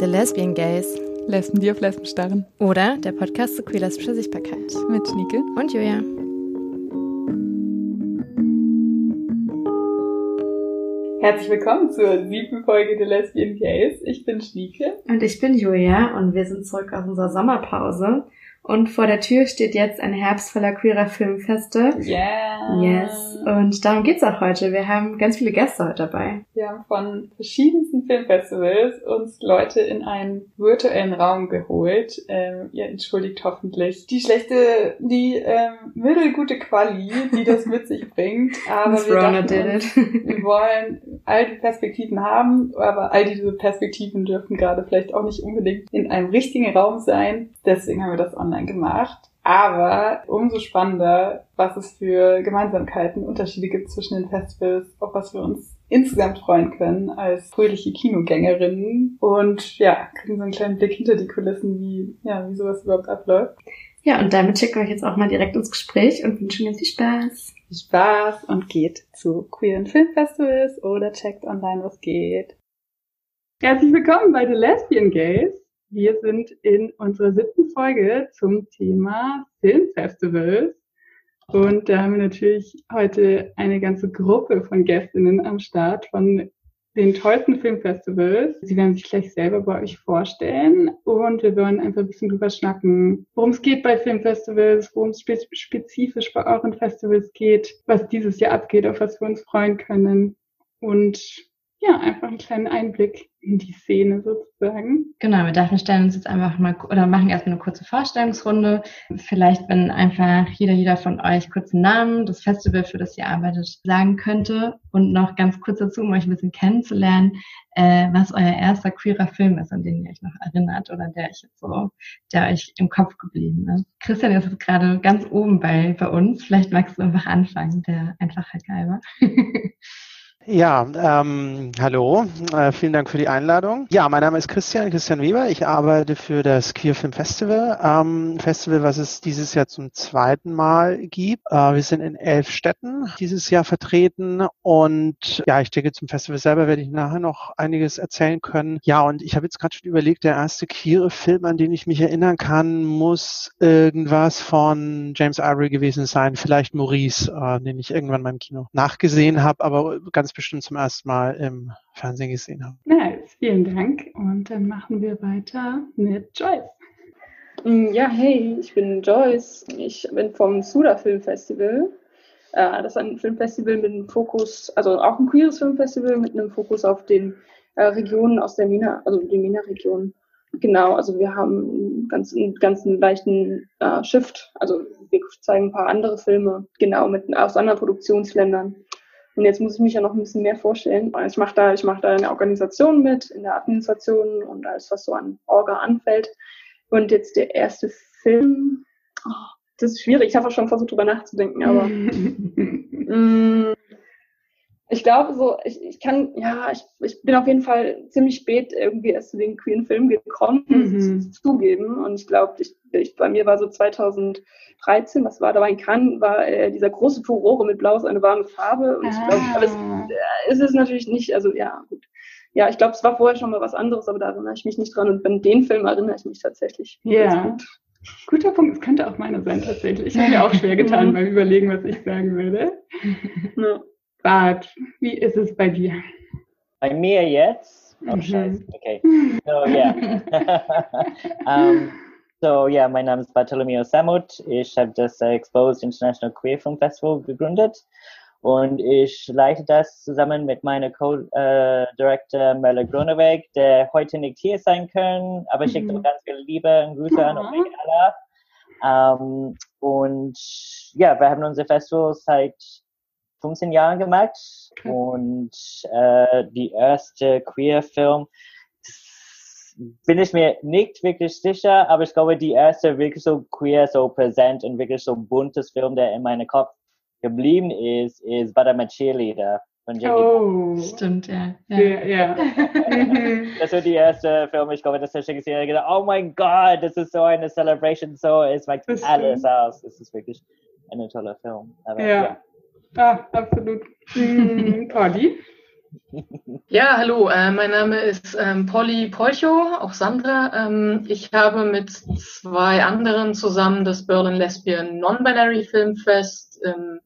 The Lesbian Gays. Lesben, die auf Lesben starren. Oder der Podcast zu queer-lesbischer Sichtbarkeit. Mit Schnieke. Und Julia. Herzlich willkommen zur siebten Folge The Lesbian Gays. Ich bin Schnieke. Und ich bin Julia und wir sind zurück aus unserer Sommerpause. Und vor der Tür steht jetzt ein Herbst voller queerer Filmfeste. Yeah. Yes. Und darum geht's auch heute. Wir haben ganz viele Gäste heute dabei. Wir haben von verschiedensten Filmfestivals uns Leute in einen virtuellen Raum geholt. Ähm, ihr entschuldigt hoffentlich die schlechte, die ähm, mittelgute Quali, die das mit sich bringt. Aber wir, dachten did uns, it. wir wollen all die Perspektiven haben, aber all diese Perspektiven dürfen gerade vielleicht auch nicht unbedingt in einem richtigen Raum sein. Deswegen haben wir das online gemacht. Aber umso spannender, was es für Gemeinsamkeiten, Unterschiede gibt zwischen den Festivals, auf was wir uns insgesamt freuen können als fröhliche Kinogängerinnen. Und ja, kriegen so einen kleinen Blick hinter die Kulissen, wie, ja, wie sowas überhaupt abläuft. Ja, und damit schicken wir euch jetzt auch mal direkt ins Gespräch und wünschen ganz viel Spaß. Spaß und geht zu queeren Filmfestivals oder checkt online, was geht. Herzlich willkommen bei The Lesbian Gays. Wir sind in unserer siebten Folge zum Thema Filmfestivals. Und da haben wir natürlich heute eine ganze Gruppe von Gästinnen am Start von den tollsten Filmfestivals. Sie werden sich gleich selber bei euch vorstellen. Und wir wollen einfach ein bisschen drüber schnacken, worum es geht bei Filmfestivals, worum es spe spezifisch bei euren Festivals geht, was dieses Jahr abgeht, auf was wir uns freuen können. Und ja, einfach einen kleinen Einblick in die Szene sozusagen. Genau, wir dachten, stellen uns jetzt einfach mal oder machen erstmal eine kurze Vorstellungsrunde. Vielleicht, wenn einfach jeder, jeder von euch kurz einen Namen, das Festival, für das ihr arbeitet, sagen könnte und noch ganz kurz dazu, um euch ein bisschen kennenzulernen, äh, was euer erster queerer Film ist, an den ihr euch noch erinnert oder der euch jetzt so, der euch im Kopf geblieben ist. Christian ist jetzt gerade ganz oben bei, bei uns. Vielleicht magst du einfach anfangen, der Einfachheit halber. Ja, ähm, hallo, äh, vielen Dank für die Einladung. Ja, mein Name ist Christian, Christian Weber. Ich arbeite für das Queer Film Festival, ähm, Festival, was es dieses Jahr zum zweiten Mal gibt. Äh, wir sind in elf Städten dieses Jahr vertreten und ja, ich denke, zum Festival selber werde ich nachher noch einiges erzählen können. Ja, und ich habe jetzt gerade schon überlegt, der erste queere Film, an den ich mich erinnern kann, muss irgendwas von James Ivory gewesen sein, vielleicht Maurice, äh, den ich irgendwann mal im Kino nachgesehen habe, aber ganz bestimmt zum ersten Mal im Fernsehen gesehen habe. Nice, vielen Dank. Und dann machen wir weiter mit Joyce. Mm, Ja, hey, ich bin Joyce. Ich bin vom Suda Film Festival. Äh, Das ist ein Filmfestival mit einem Fokus, also auch ein queeres Filmfestival mit einem Fokus auf den äh, Regionen aus der MENA, also die MENA-Region. Genau, also wir haben einen ganz, einen ganz leichten äh, Shift. Also wir zeigen ein paar andere Filme, genau, mit, aus anderen Produktionsländern. Und jetzt muss ich mich ja noch ein bisschen mehr vorstellen. Ich mache da, ich mache da eine Organisation mit, in der Administration und alles, was so an Orga anfällt. Und jetzt der erste Film, oh, das ist schwierig. Ich habe auch schon versucht, drüber nachzudenken, aber mm, ich glaube so, ich, ich kann, ja, ich, ich bin auf jeden Fall ziemlich spät irgendwie erst zu den queeren Filmen gekommen, muss Mhm. ich zugeben. Und ich glaube, ich, ich, bei mir war so 2013, was war da in Cannes, war äh, dieser große Furore mit Blau ist eine warme Farbe. Und ich glaube, aber es, äh, es ist natürlich nicht, also ja, gut. Ja, ich glaube, es war vorher schon mal was anderes, aber da erinnere ich mich nicht dran. Und an den Film erinnere ich mich tatsächlich. Ja. Gut. Guter Punkt, es könnte auch meiner sein tatsächlich. Ich habe mir auch schwer getan beim Überlegen, was ich sagen würde. Ja. Bart, wie ist es bei dir? Bei mir jetzt? Oh, Mhm. scheiße. Okay. So, yeah. um, so, yeah, mein Name ist Bartolomeo Samut. Ich habe das äh, Exposed International Queer Film Festival gegründet und ich leite das zusammen mit meiner Co-Director Merle Gruneweg, der heute nicht hier sein kann, aber ich schicke Mhm. ihm ganz viel Liebe und Grüße an. Omega Allah. Um, und ja, wir haben unser Festival seit 15 Jahren gemacht Okay. und äh, die erste Queer-Film das bin ich mir nicht wirklich sicher, aber ich glaube, die erste wirklich so queer, so präsent und wirklich so buntes Film, der in meinem Kopf geblieben ist, ist But I'm a Cheerleader von Jackie. Oh, Stimmt, ja. ja. sehr, ja. Mhm. Das war die erste Film, ich glaube, das habe ich gesehen habe. gedacht, Oh mein Gott, das ist so eine Celebration, so, es macht alles aus. Es ist wirklich ein toller Film. Aber, Ja. Ah, absolut. Mhm, Polly? Ja, hallo, äh, mein Name ist ähm, Polly Polcho, auch Sandra. Ähm, ich habe mit zwei anderen zusammen das Berlin Lesbian Non-Binary Film Fest im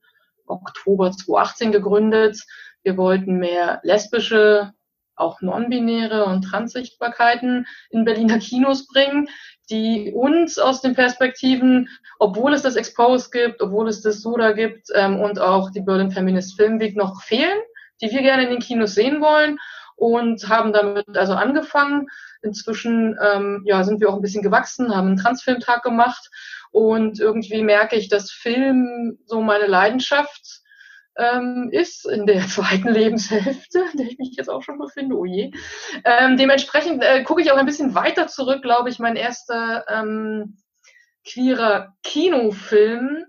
Oktober 2018 gegründet. Wir wollten mehr lesbische, auch non-binäre und Transsichtbarkeiten in Berliner Kinos bringen, die uns aus den Perspektiven, obwohl es das Expose gibt, obwohl es das SUDA gibt ähm, und auch die Berlin Feminist Film Week noch fehlen die wir gerne in den Kinos sehen wollen und haben damit also angefangen. Inzwischen ähm, ja, sind wir auch ein bisschen gewachsen, haben einen Transfilmtag gemacht und irgendwie merke ich, dass Film so meine Leidenschaft ähm, ist in der zweiten Lebenshälfte, in der ich mich jetzt auch schon befinde, oh je. Ähm, dementsprechend äh, gucke ich auch ein bisschen weiter zurück, glaube ich, mein erster ähm, queerer Kinofilm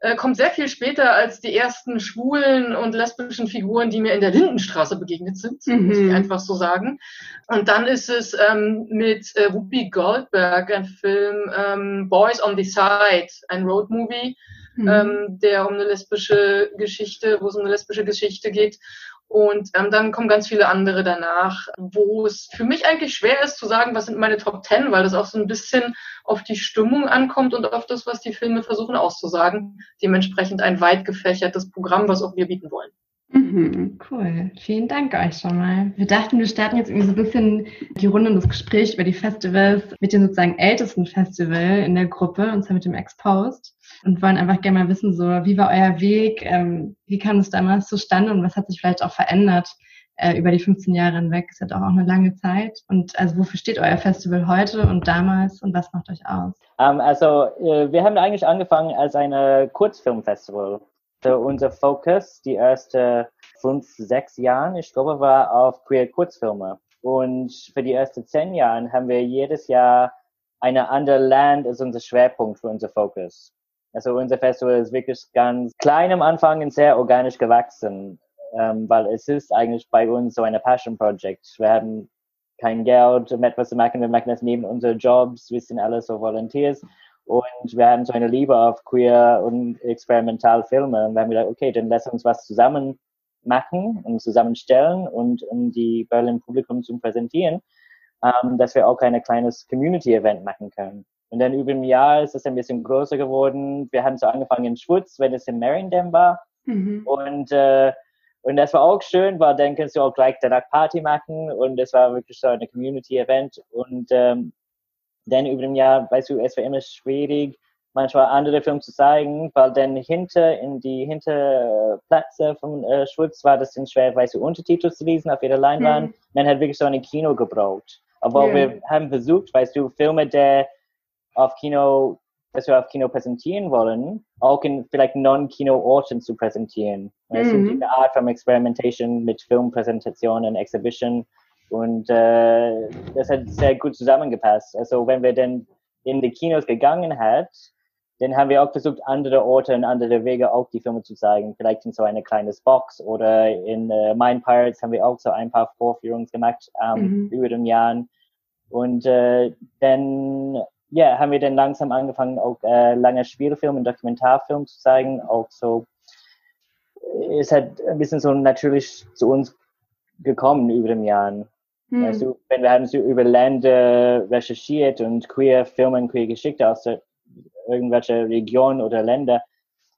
äh, kommt sehr viel später als die ersten schwulen und lesbischen Figuren, die mir in der Lindenstraße begegnet sind, mhm. muss ich mhm. einfach so sagen. Und dann ist es ähm, mit äh, Whoopi Goldberg ein Film ähm, Boys on the Side, ein Roadmovie, mhm. ähm, der um eine lesbische Geschichte, wo es um eine lesbische Geschichte geht. Und ähm, dann kommen ganz viele andere danach, wo es für mich eigentlich schwer ist zu sagen, was sind meine Top Ten, weil das auch so ein bisschen auf die Stimmung ankommt und auf das, was die Filme versuchen auszusagen. Dementsprechend ein weit gefächertes Programm, was auch wir bieten wollen. Mhm, cool. Vielen Dank euch schon mal. Wir dachten, wir starten jetzt irgendwie so ein bisschen die Runde des Gesprächs über die Festivals mit dem sozusagen ältesten Festival in der Gruppe, und zwar mit dem Exposed. Und wollen einfach gerne mal wissen, so, wie war euer Weg? Ähm, wie kam es damals zustande und was hat sich vielleicht auch verändert äh, über die 15 Jahre hinweg? Ist ja doch auch eine lange Zeit. Und also, wofür steht euer Festival heute und damals und was macht euch aus? Um, ähm, also, äh, wir haben eigentlich angefangen als ein Kurzfilmfestival. So unser Fokus die ersten fünf, sechs Jahre, ich glaube, war auf queer Kurzfilme. Und für die ersten zehn Jahre haben wir jedes Jahr eine andere Land als unser Schwerpunkt für unser Fokus. Also unser Festival ist wirklich ganz klein am Anfang und sehr organisch gewachsen, ähm, weil es ist eigentlich bei uns so eine Passion Project. Wir haben kein Geld, um etwas zu machen. Wir machen das neben unseren Jobs. Wir sind alle so Volunteers. Und wir haben so eine Liebe auf queer und experimental Filme. Und wir haben gedacht, okay, dann lass uns was zusammen machen und zusammenstellen und um die Berlin Publikum zu präsentieren, ähm, dass wir auch ein kleines Community-Event machen können. Und dann über ein Jahr ist es ein bisschen größer geworden. Wir haben so angefangen in Schwutz, wenn es in Merindam war. Mhm. Und, äh, und das war auch schön, weil dann kannst du auch gleich danach Party machen und es war wirklich so ein Community-Event. Und ähm, dann über dem Jahr, weißt du, es war immer schwierig, manchmal andere Filme zu zeigen, weil dann hinter, in die Hinterplätze von äh, Schwutz war das dann schwer, weißt du, Untertitel zu lesen auf jeder Leinwand. Mhm. Dann hat wirklich so ein Kino gebraucht. Aber yeah. wir haben versucht, weißt du, Filme, der auf Kino, dass wir auf Kino präsentieren wollen, auch in vielleicht Non-Kino-Orten zu präsentieren. Mhm. Also diese Art von Experimentation mit Filmpräsentationen, Exhibition und äh, das hat sehr gut zusammengepasst. Also wenn wir dann in die Kinos gegangen hat, dann haben wir auch versucht, andere Orte und andere Wege auch die Filme zu zeigen. Vielleicht in so eine kleines Box oder in äh, Mind Pirates haben wir auch so ein paar Vorführungen gemacht ähm, mhm. über den Jahren. Und äh, dann ja, haben wir dann langsam angefangen, auch äh, lange Spielfilme und Dokumentarfilme zu zeigen. Auch so, es hat ein bisschen so natürlich zu uns gekommen über den Jahren. Hm. Also, wenn wir haben so über Länder recherchiert und queer Filme und queer Geschichte aus der, irgendwelcher Region oder Länder,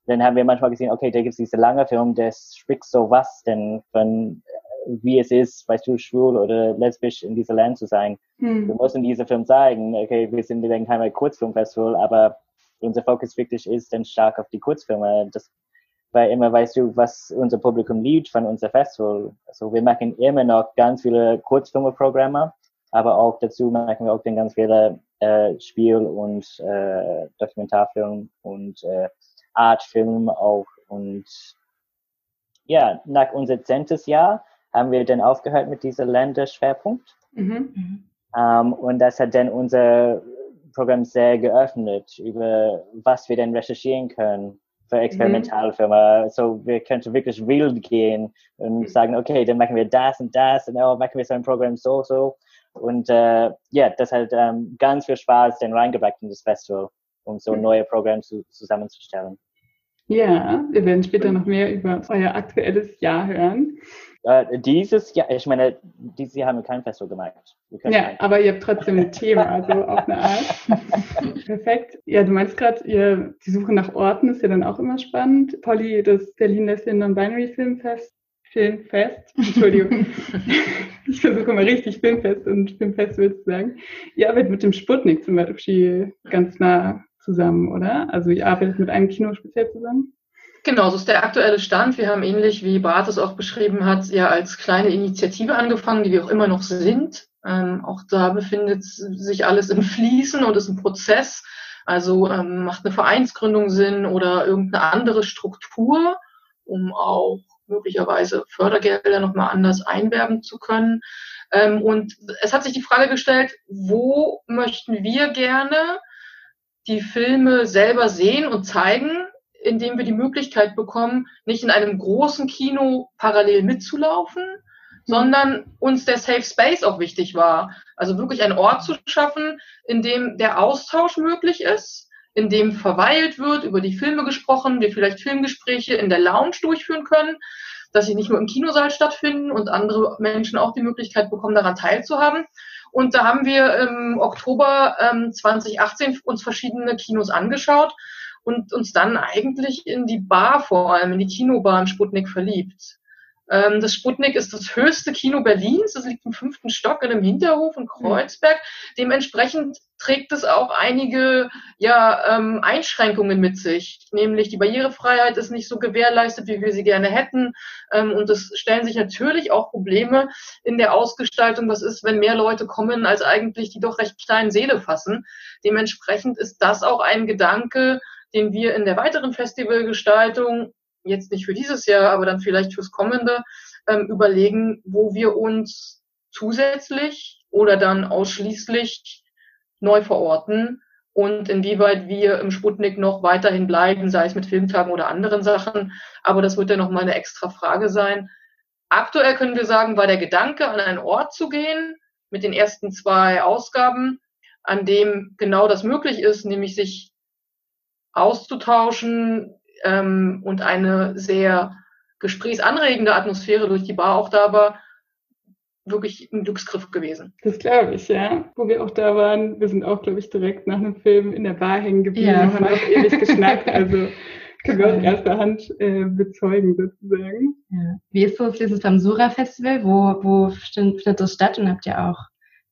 dann haben wir manchmal gesehen, okay, da gibt es diese lange Film, der spricht so was denn von wie es ist, weißt du, schwul oder lesbisch in diesem Land zu sein. Hm. Wir müssen diesen Film zeigen, okay, wir sind dann kein Kurzfilmfestival, aber unser Fokus wirklich ist dann stark auf die Kurzfilme. Das weil immer weißt du, was unser Publikum liebt von unser Festival. Also wir machen immer noch ganz viele Kurzfilme-Programme, aber auch dazu machen wir auch dann ganz viele äh, Spiel- und äh, Dokumentarfilm und äh, Artfilm auch. Und ja, nach unser zehntes Jahr haben wir dann aufgehört mit diesem Länderschwerpunkt. Mhm. Um, und das hat dann unser Programm sehr geöffnet über was wir denn recherchieren können für Experimentalfilme. Mhm. So, wir könnten wirklich wild gehen und mhm. sagen, okay, dann machen wir das und das und oh, machen wir so ein Programm so, so. Und äh, ja, das hat ähm, ganz viel Spaß dann reingebracht in das Festival, um so mhm. neue Programme zu, zusammenzustellen. Ja, wir werden später noch mehr über euer aktuelles Jahr hören. Äh, dieses Jahr, ich meine, dieses Jahr haben wir kein Festival gemacht. Ja, aber ihr habt trotzdem ein Thema, also auf eine Art. Perfekt. Ja, du meinst gerade, die Suche nach Orten ist ja dann auch immer spannend. Polly, das Berlin Lesbian Non-Binary Filmfest Filmfest, Entschuldigung, ich versuche mal richtig Filmfest und Filmfestival zu sagen. Ihr arbeitet mit dem Sputnik zum Beispiel ganz nah zusammen, oder? Also ihr arbeitet mit einem Kino speziell zusammen? Genau, so ist der aktuelle Stand. Wir haben ähnlich wie Bart es auch beschrieben hat, ja als kleine Initiative angefangen, die wir auch immer noch sind. Ähm, auch da befindet sich alles im Fließen und ist ein Prozess. Also ähm, macht eine Vereinsgründung Sinn oder irgendeine andere Struktur, um auch möglicherweise Fördergelder nochmal anders einwerben zu können. Ähm, und es hat sich die Frage gestellt, wo möchten wir gerne die Filme selber sehen und zeigen indem wir die Möglichkeit bekommen, nicht in einem großen Kino parallel mitzulaufen, sondern uns der Safe Space auch wichtig war. Also wirklich einen Ort zu schaffen, in dem der Austausch möglich ist, in dem verweilt wird, über die Filme gesprochen, wir vielleicht Filmgespräche in der Lounge durchführen können, dass sie nicht nur im Kinosaal stattfinden und andere Menschen auch die Möglichkeit bekommen, daran teilzuhaben. Und da haben wir im Oktober ähm, 2018 uns verschiedene Kinos angeschaut und uns dann eigentlich in die Bar vor allem, in die Kinobar im Sputnik verliebt. Ähm, das Sputnik ist das höchste Kino Berlins. Das liegt im fünften Stock in einem Hinterhof in Kreuzberg. Dementsprechend trägt es auch einige ja, ähm, Einschränkungen mit sich. Nämlich die Barrierefreiheit ist nicht so gewährleistet, wie wir sie gerne hätten. Ähm, und es stellen sich natürlich auch Probleme in der Ausgestaltung. Was ist, wenn mehr Leute kommen, als eigentlich die doch recht kleinen Seele fassen? Dementsprechend ist das auch ein Gedanke, den wir in der weiteren Festivalgestaltung, jetzt nicht für dieses Jahr, aber dann vielleicht fürs kommende, ähm, überlegen, wo wir uns zusätzlich oder dann ausschließlich neu verorten und inwieweit wir im Sputnik noch weiterhin bleiben, sei es mit Filmtagen oder anderen Sachen. Aber das wird ja noch mal eine extra Frage sein. Aktuell können wir sagen, war der Gedanke, an einen Ort zu gehen mit den ersten zwei Ausgaben, an dem genau das möglich ist, nämlich sich auszutauschen ähm, und eine sehr gesprächsanregende Atmosphäre durch die Bar auch da war, wirklich ein Glücksgriff gewesen. Das glaube ich, ja. Wo wir auch da waren, wir sind auch, glaube ich, direkt nach einem Film in der Bar hängen geblieben ja, und haben auch ewig geschnackt. Also können wir aus erster Hand äh, bezeugen sozusagen. Ja. Wie ist so, wie ist es beim Sura-Festival? Wo, wo findet das statt und habt ihr auch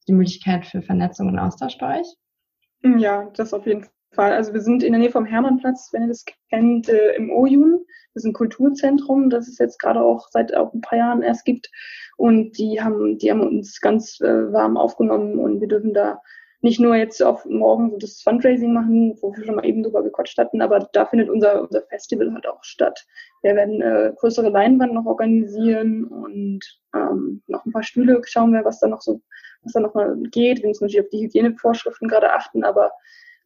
die Möglichkeit für Vernetzung und Austausch bei euch? Ja, das auf jeden Fall. Also wir sind in der Nähe vom Hermannplatz, wenn ihr das kennt, äh, im Ojun. Das ist ein Kulturzentrum, das es jetzt gerade auch seit auch ein paar Jahren erst gibt. Und die haben, die haben uns ganz äh, warm aufgenommen und wir dürfen da nicht nur jetzt auf morgen so das Fundraising machen, wo wir schon mal eben drüber gequatscht hatten, aber da findet unser, unser Festival halt auch statt. Wir werden äh, größere Leinwand noch organisieren und ähm, noch ein paar Stühle schauen wir, was da noch so, was da noch mal geht. Wir müssen natürlich auf die Hygienevorschriften gerade achten, aber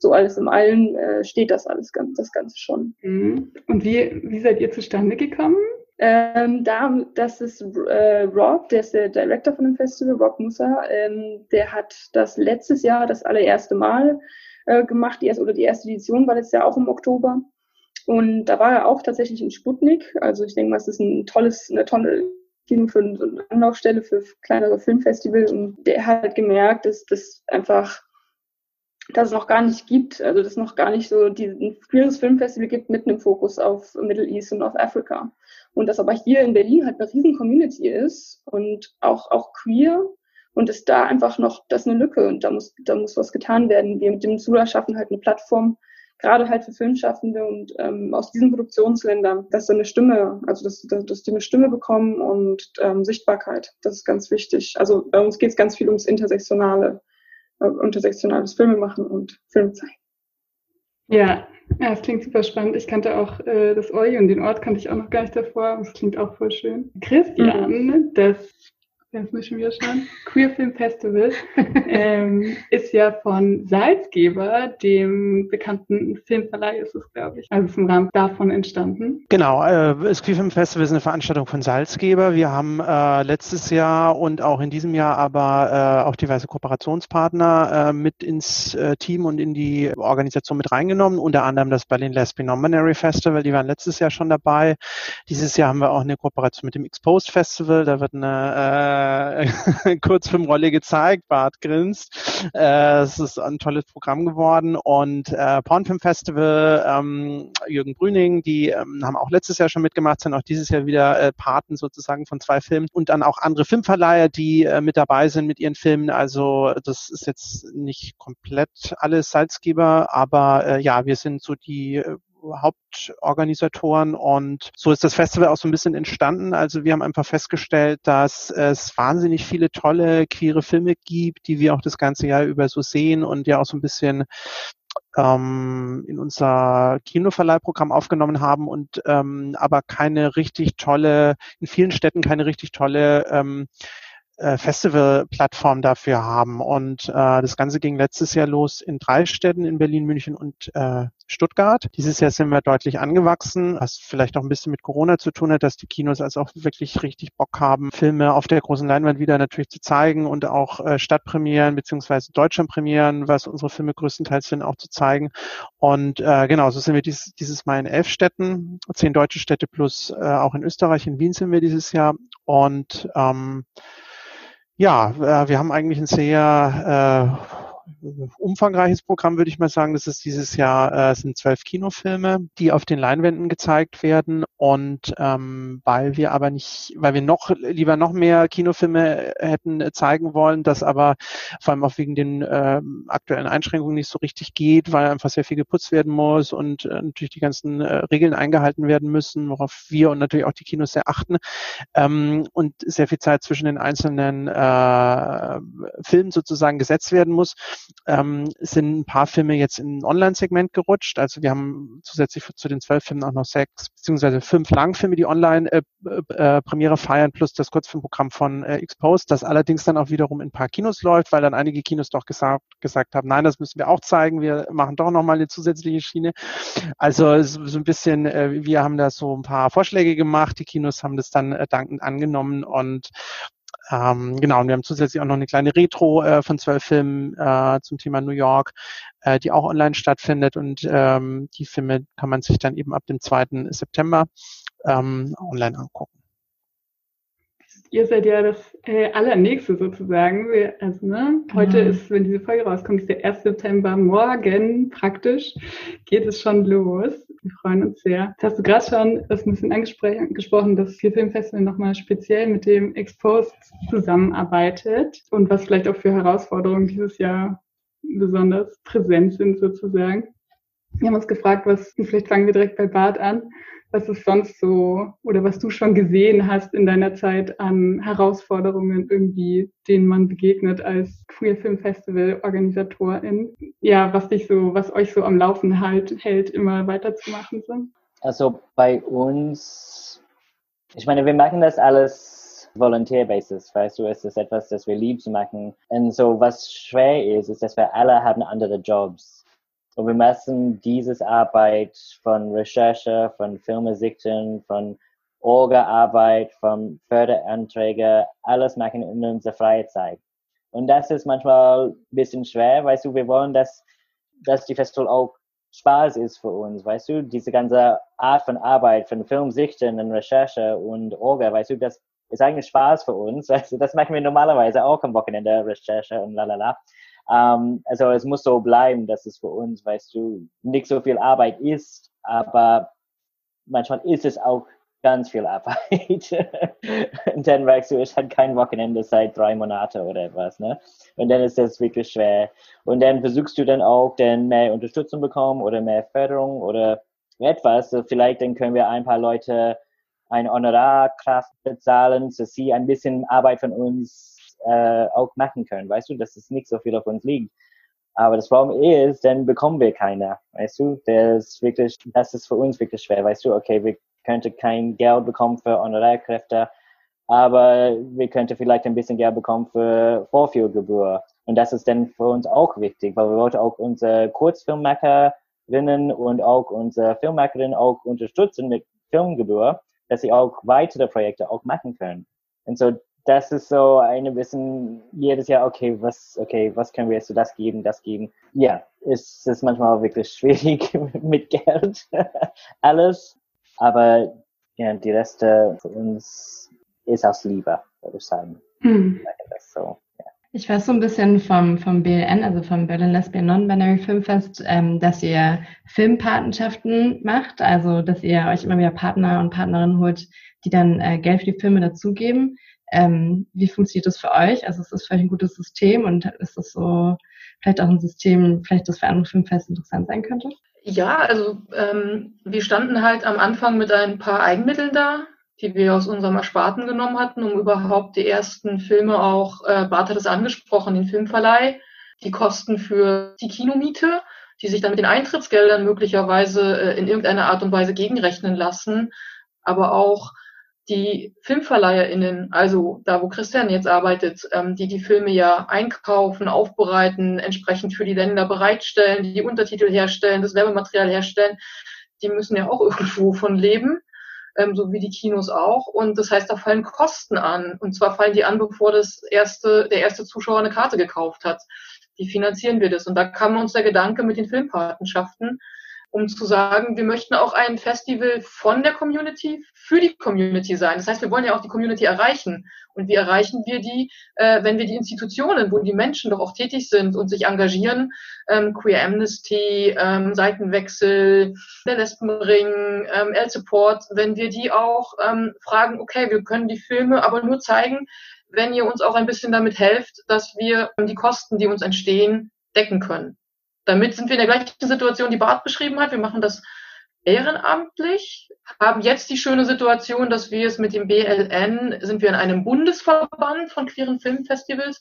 so alles im Allen äh, steht das alles, das Ganze schon. Mhm. Und wie, wie seid ihr zustande gekommen? Ähm, da, das ist äh, Rob, der ist der Director von dem Festival, Rob Musa. Ähm, der hat das letztes Jahr das allererste Mal äh, gemacht, die erste, oder die erste Edition war letztes Jahr auch im Oktober. Und da war er auch tatsächlich in Sputnik. Also ich denke mal, es ist ein tolles, eine tolle Kino für eine Anlaufstelle für kleinere Filmfestivals. Und der hat halt gemerkt, dass das einfach dass es noch gar nicht gibt, also dass es noch gar nicht so ein queeres Filmfestival gibt mit einem Fokus auf Middle East und North Africa. Und dass aber hier in Berlin halt eine riesen Community ist und auch, auch queer und ist da einfach noch, das ist eine Lücke und da muss, da muss was getan werden. Wir mit dem Sula schaffen halt eine Plattform, gerade halt für Filmschaffende und ähm, aus diesen Produktionsländern, dass sie eine Stimme, also dass, dass, dass die eine Stimme bekommen und ähm, Sichtbarkeit. Das ist ganz wichtig. Also bei uns geht es ganz viel ums Intersektionale intersektionales Filme machen und Filme zeigen. Ja, ja, das klingt super spannend. Ich kannte auch äh, das Oi und den Ort kannte ich auch noch gar nicht davor. Das klingt auch voll schön. Christian, mhm. das das müssen wir schon. Queer Film Festival ähm, ist ja von Salzgeber, dem bekannten Filmverleih ist es, glaube ich. Also ist im Rahmen davon entstanden. Genau, äh, das Queer Film Festival ist eine Veranstaltung von Salzgeber. Wir haben äh, letztes Jahr und auch in diesem Jahr aber äh, auch diverse Kooperationspartner äh, mit ins äh, Team und in die Organisation mit reingenommen, unter anderem das Berlin Lesbian Non-Binary Festival, die waren letztes Jahr schon dabei. Dieses Jahr haben wir auch eine Kooperation mit dem Exposed Festival, da wird eine äh, Kurzfilmrolle gezeigt. Bart grinst. Äh, es ist ein tolles Programm geworden. Und äh, Pornfilm Festival, ähm, Jürgen Brüning, die ähm, haben auch letztes Jahr schon mitgemacht, sind auch dieses Jahr wieder äh, Paten sozusagen von zwei Filmen. Und dann auch andere Filmverleiher, die äh, mit dabei sind mit ihren Filmen. Also das ist jetzt nicht komplett alles Salzgeber, aber äh, ja, wir sind so die äh, Hauptorganisatoren und so ist das Festival auch so ein bisschen entstanden. Also wir haben einfach festgestellt, dass es wahnsinnig viele tolle queere Filme gibt, die wir auch das ganze Jahr über so sehen und ja auch so ein bisschen ähm, in unser Kinoverleihprogramm aufgenommen haben und ähm, aber keine richtig tolle, in vielen Städten keine richtig tolle ähm, äh, Festival-Plattform dafür haben. Und äh, das Ganze ging letztes Jahr los in drei Städten, in Berlin, München und äh, Stuttgart. Dieses Jahr sind wir deutlich angewachsen, was vielleicht auch ein bisschen mit Corona zu tun hat, dass die Kinos also auch wirklich richtig Bock haben, Filme auf der großen Leinwand wieder natürlich zu zeigen und auch äh, Stadtpremieren beziehungsweise Deutschlandpremieren, was unsere Filme größtenteils sind, auch zu zeigen. Und äh, genau, so sind wir dies, dieses Mal in elf Städten, zehn deutsche Städte plus äh, auch in Österreich, in Wien sind wir dieses Jahr. Und ähm, ja, äh, wir haben eigentlich ein sehr äh, umfangreiches Programm, würde ich mal sagen. Das ist dieses Jahr, äh, sind zwölf Kinofilme, die auf den Leinwänden gezeigt werden. Und ähm, weil wir aber nicht, weil wir noch lieber noch mehr Kinofilme hätten zeigen wollen, das aber vor allem auch wegen den äh, aktuellen Einschränkungen nicht so richtig geht, weil einfach sehr viel geputzt werden muss und äh, natürlich die ganzen äh, Regeln eingehalten werden müssen, worauf wir und natürlich auch die Kinos sehr achten. Ähm, und sehr viel Zeit zwischen den einzelnen äh, Filmen sozusagen gesetzt werden muss ähm, sind ein paar Filme jetzt in Online-Segment gerutscht. Also wir haben zusätzlich zu den zwölf Filmen auch noch sechs beziehungsweise fünf Langfilme, die online äh, äh, Premiere feiern, plus das Kurzfilmprogramm von äh, Exposed, das allerdings dann auch wiederum in ein paar Kinos läuft, weil dann einige Kinos doch gesagt, gesagt haben, nein, das müssen wir auch zeigen, wir machen doch nochmal eine zusätzliche Schiene. Also so ein bisschen, äh, wir haben da so ein paar Vorschläge gemacht, die Kinos haben das dann äh, dankend angenommen und ähm, genau, und wir haben zusätzlich auch noch eine kleine Retro äh, von zwölf Filmen äh, zum Thema New York, äh, die auch online stattfindet. Und ähm, die Filme kann man sich dann eben ab dem 2. September ähm, online angucken ihr seid ja das äh, allernächste sozusagen. Wir, also, ne, heute mhm. ist, wenn diese Folge rauskommt, ist der 1. September. Morgen praktisch geht es schon los. Wir freuen uns sehr. Das hast du gerade schon das ein bisschen angesprochen, dass Vier Filmfestival nochmal speziell mit dem Exposed zusammenarbeitet und was vielleicht auch für Herausforderungen dieses Jahr besonders präsent sind sozusagen. Wir haben uns gefragt, was, vielleicht fangen wir direkt bei Bart an, was ist sonst so oder was du schon gesehen hast in deiner Zeit an Herausforderungen irgendwie, denen man begegnet als Queer Film Festival Organisatorin? Ja, was dich so, was euch so am Laufen halt, hält, immer weiterzumachen so? Also bei uns, ich meine, wir machen das alles Volunteer Basis, weißt du, es ist etwas, das wir lieb zu machen. Und so was schwer ist, ist, dass wir alle haben andere Jobs und wir müssen dieses Arbeit von Recherche, von Filmesichten, von Orga-Arbeit, von Förderanträgen, alles machen in unserer Freizeit. Und das ist manchmal ein bisschen schwer, weißt du, wir wollen, dass, dass die Festival auch Spaß ist für uns, weißt du, diese ganze Art von Arbeit, von Filmsichten und Recherche und Orga, weißt du, das ist eigentlich Spaß für uns, weißt du, das machen wir normalerweise auch am Wochenende, Recherche und lalala. Ähm, also es muss so bleiben, dass es für uns, weißt du, nicht so viel Arbeit ist, aber manchmal ist es auch ganz viel Arbeit. und dann weißt du, ich hatte kein Wochenende seit drei Monaten oder etwas, ne? Und dann ist das wirklich schwer. Und dann versuchst du dann auch dann mehr Unterstützung bekommen oder mehr Förderung oder etwas. Vielleicht dann können wir ein paar Leute eine Honorarkraft bezahlen, dass sie ein bisschen Arbeit von uns äh, auch machen können, weißt du, dass es nicht so viel auf uns liegt. Aber das Problem ist, dann bekommen wir keiner, weißt du, das ist wirklich, das ist für uns wirklich schwer, weißt du, okay, wir könnten kein Geld bekommen für Honorarkräfte, aber wir könnten vielleicht ein bisschen Geld bekommen für Vorführgebühr. Und das ist dann für uns auch wichtig, weil wir wollten auch unsere Kurzfilmmakerinnen und auch unsere Filmmakerinnen auch unterstützen mit Filmgebühr, dass sie auch weitere Projekte auch machen können. Und so, das ist so ein bisschen jedes Jahr, okay, was, okay, was können wir jetzt so das geben, das geben. Ja, es ist manchmal wirklich schwierig mit Geld, alles. Aber ja, die Reste für uns ist aus Liebe, würde ich sagen. Das so, ja. Ich weiß so ein bisschen vom, vom BLN, also vom Berlin Lesbian Non-Binary Filmfest, ähm, dass ihr Filmpatenschaften macht, also dass ihr euch immer wieder Partner und Partnerinnen holt, die dann äh, Geld für die Filme dazugeben. Ähm, wie funktioniert das für euch? Also ist das vielleicht ein gutes System und ist das so vielleicht auch ein System, vielleicht das für andere Filmfeste interessant sein könnte? Ja, also ähm, wir standen halt am Anfang mit ein paar Eigenmitteln da, die wir aus unserem Ersparten genommen hatten, um überhaupt die ersten Filme auch, äh, Bart hat es angesprochen, den Filmverleih, die Kosten für die Kinomiete, die sich dann mit den Eintrittsgeldern möglicherweise äh, in irgendeiner Art und Weise gegenrechnen lassen, aber auch die FilmverleiherInnen, also da, wo Christian jetzt arbeitet, ähm, die die Filme ja einkaufen, aufbereiten, entsprechend für die Länder bereitstellen, die Untertitel herstellen, das Werbematerial herstellen, die müssen ja auch irgendwo von leben ähm, so wie die Kinos auch. Und das heißt, da fallen Kosten an. Und zwar fallen die an, bevor das erste, der erste Zuschauer eine Karte gekauft hat. Wie finanzieren wir das? Und da kam uns der Gedanke mit den Filmpatenschaften, um zu sagen, wir möchten auch ein Festival von der Community für die Community sein. Das heißt, wir wollen ja auch die Community erreichen. Und wie erreichen wir die, äh, wenn wir die Institutionen, wo die Menschen doch auch tätig sind und sich engagieren, ähm, Queer Amnesty, ähm, Seitenwechsel, der Lesbenring, ähm, L-Support, wenn wir die auch ähm, fragen, okay, wir können die Filme aber nur zeigen, wenn ihr uns auch ein bisschen damit helft, dass wir die Kosten, die uns entstehen, decken können. Damit sind wir in der gleichen Situation, die Bart beschrieben hat. Wir machen das ehrenamtlich, haben jetzt die schöne Situation, dass wir es mit dem BLN, sind wir in einem Bundesverband von queeren Filmfestivals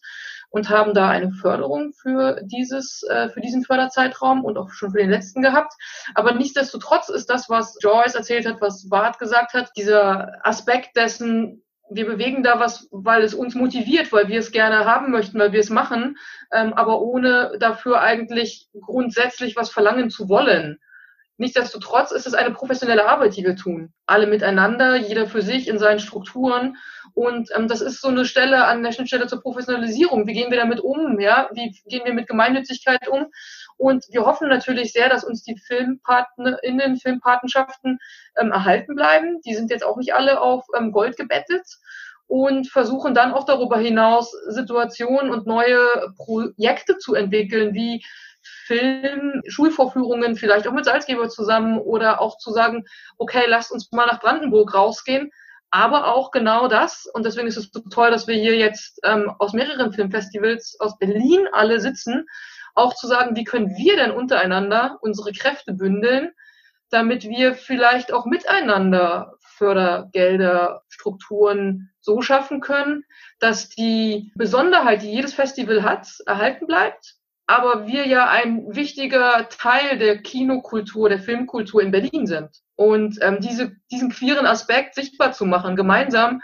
und haben da eine Förderung für dieses, äh, für diesen Förderzeitraum und auch schon für den letzten gehabt. Aber nichtsdestotrotz ist das, was Joyce erzählt hat, was Bart gesagt hat, dieser Aspekt dessen, wir bewegen da was, weil es uns motiviert, weil wir es gerne haben möchten, weil wir es machen, ähm, aber ohne dafür eigentlich grundsätzlich was verlangen zu wollen. Nichtsdestotrotz ist es eine professionelle Arbeit, die wir tun. Alle miteinander, jeder für sich in seinen Strukturen. Und ähm, das ist so eine Stelle an der Schnittstelle zur Professionalisierung. Wie gehen wir damit um? Ja? Wie gehen wir mit Gemeinnützigkeit um? Und wir hoffen natürlich sehr, dass uns die FilmpartnerInnen, Filmpatenschaften ähm, erhalten bleiben. Die sind jetzt auch nicht alle auf ähm, Gold gebettet und versuchen dann auch darüber hinaus Situationen und neue Projekte zu entwickeln, wie Film, Schulvorführungen, vielleicht auch mit Salzgeber zusammen oder auch zu sagen, okay, lasst uns mal nach Brandenburg rausgehen. Aber auch genau das, und deswegen ist es so toll, dass wir hier jetzt ähm, aus mehreren Filmfestivals aus Berlin alle sitzen, auch zu sagen, wie können wir denn untereinander unsere Kräfte bündeln, damit wir vielleicht auch miteinander Fördergelder, Strukturen so schaffen können, dass die Besonderheit, die jedes Festival hat, erhalten bleibt aber wir ja ein wichtiger Teil der Kinokultur, der Filmkultur in Berlin sind. Und ähm, diese, diesen queeren Aspekt sichtbar zu machen, gemeinsam,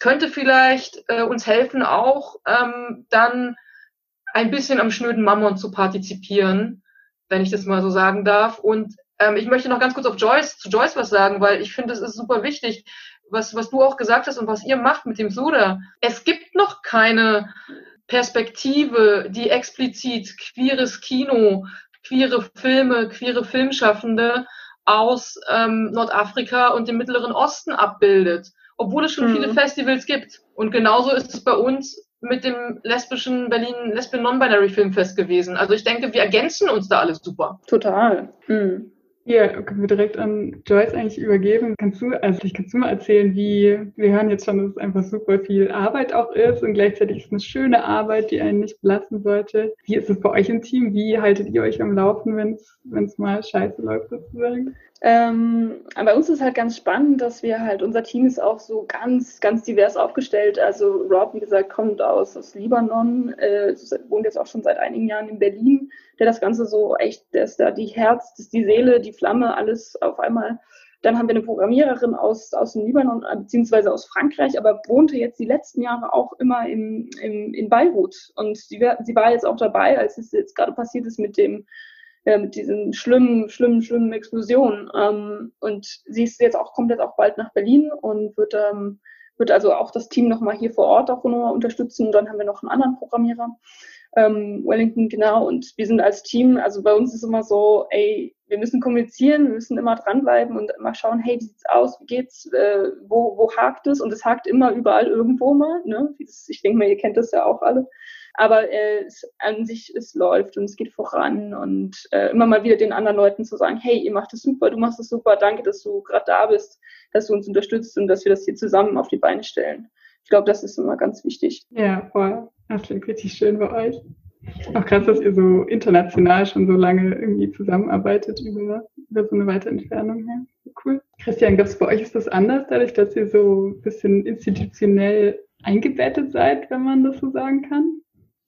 könnte vielleicht äh, uns helfen, auch ähm, dann ein bisschen am schnöden Mammon zu partizipieren, wenn ich das mal so sagen darf. Und ähm, ich möchte noch ganz kurz auf Joyce, zu Joyce was sagen, weil ich finde, es ist super wichtig, was, was du auch gesagt hast und was ihr macht mit dem Soda. Es gibt noch keine Perspektive, die explizit queeres Kino, queere Filme, queere Filmschaffende aus ähm, Nordafrika und dem Mittleren Osten abbildet, obwohl es schon mhm. viele Festivals gibt. Und genauso ist es bei uns mit dem lesbischen Berlin Lesbian Non-Binary Filmfest gewesen. Also ich denke, wir ergänzen uns da alles super. Total. Mhm. Hier können wir direkt an Joyce eigentlich übergeben. Kannst du, also ich kannst du mal erzählen, wie, wir hören jetzt schon, dass es einfach super viel Arbeit auch ist und gleichzeitig ist es eine schöne Arbeit, die einen nicht belassen sollte. Wie ist es bei euch im Team? Wie haltet ihr euch am Laufen, wenn es mal scheiße läuft sozusagen? Ähm, bei uns ist halt ganz spannend, dass wir halt, unser Team ist auch so ganz, ganz divers aufgestellt. Also Rob, wie gesagt, kommt aus, aus Libanon, äh, wohnt jetzt auch schon seit einigen Jahren in Berlin, der das Ganze so echt, der ist da die Herz, das die Seele, die Flamme, alles auf einmal Dann haben wir eine Programmiererin aus, aus dem Libanon, äh, beziehungsweise aus Frankreich, aber wohnte jetzt die letzten Jahre auch immer im, im, in Beirut. Und sie, sie war jetzt auch dabei, als es jetzt gerade passiert ist mit dem äh, mit diesen schlimmen, schlimmen, schlimmen Explosionen. Ähm, und sie ist jetzt auch, kommt jetzt auch bald nach Berlin und wird, ähm, wird also auch das Team nochmal hier vor Ort auch nochmal unterstützen. Und dann haben wir noch einen anderen Programmierer ähm, Wellington, genau. Und wir sind als Team, also bei uns ist immer so, ey, wir müssen kommunizieren, wir müssen immer dranbleiben und immer schauen, hey, wie sieht's aus, wie geht's, äh, wo, wo hakt es? Und es hakt immer überall irgendwo mal. Ne? Ich denke mal, ihr kennt das ja auch alle. Aber äh, es, an sich, es läuft und es geht voran und äh, immer mal wieder den anderen Leuten zu sagen, hey, ihr macht es super, du machst es super, danke, dass du gerade da bist, dass du uns unterstützt und dass wir das hier zusammen auf die Beine stellen. Glaube, das ist immer ganz wichtig. Ja, voll. Das klingt richtig schön bei euch. Auch krass, dass ihr so international schon so lange irgendwie zusammenarbeitet über, über so eine weite Entfernung her. Cool. Christian, gab es bei euch ist das anders, dadurch, dass ihr so ein bisschen institutionell eingebettet seid, wenn man das so sagen kann?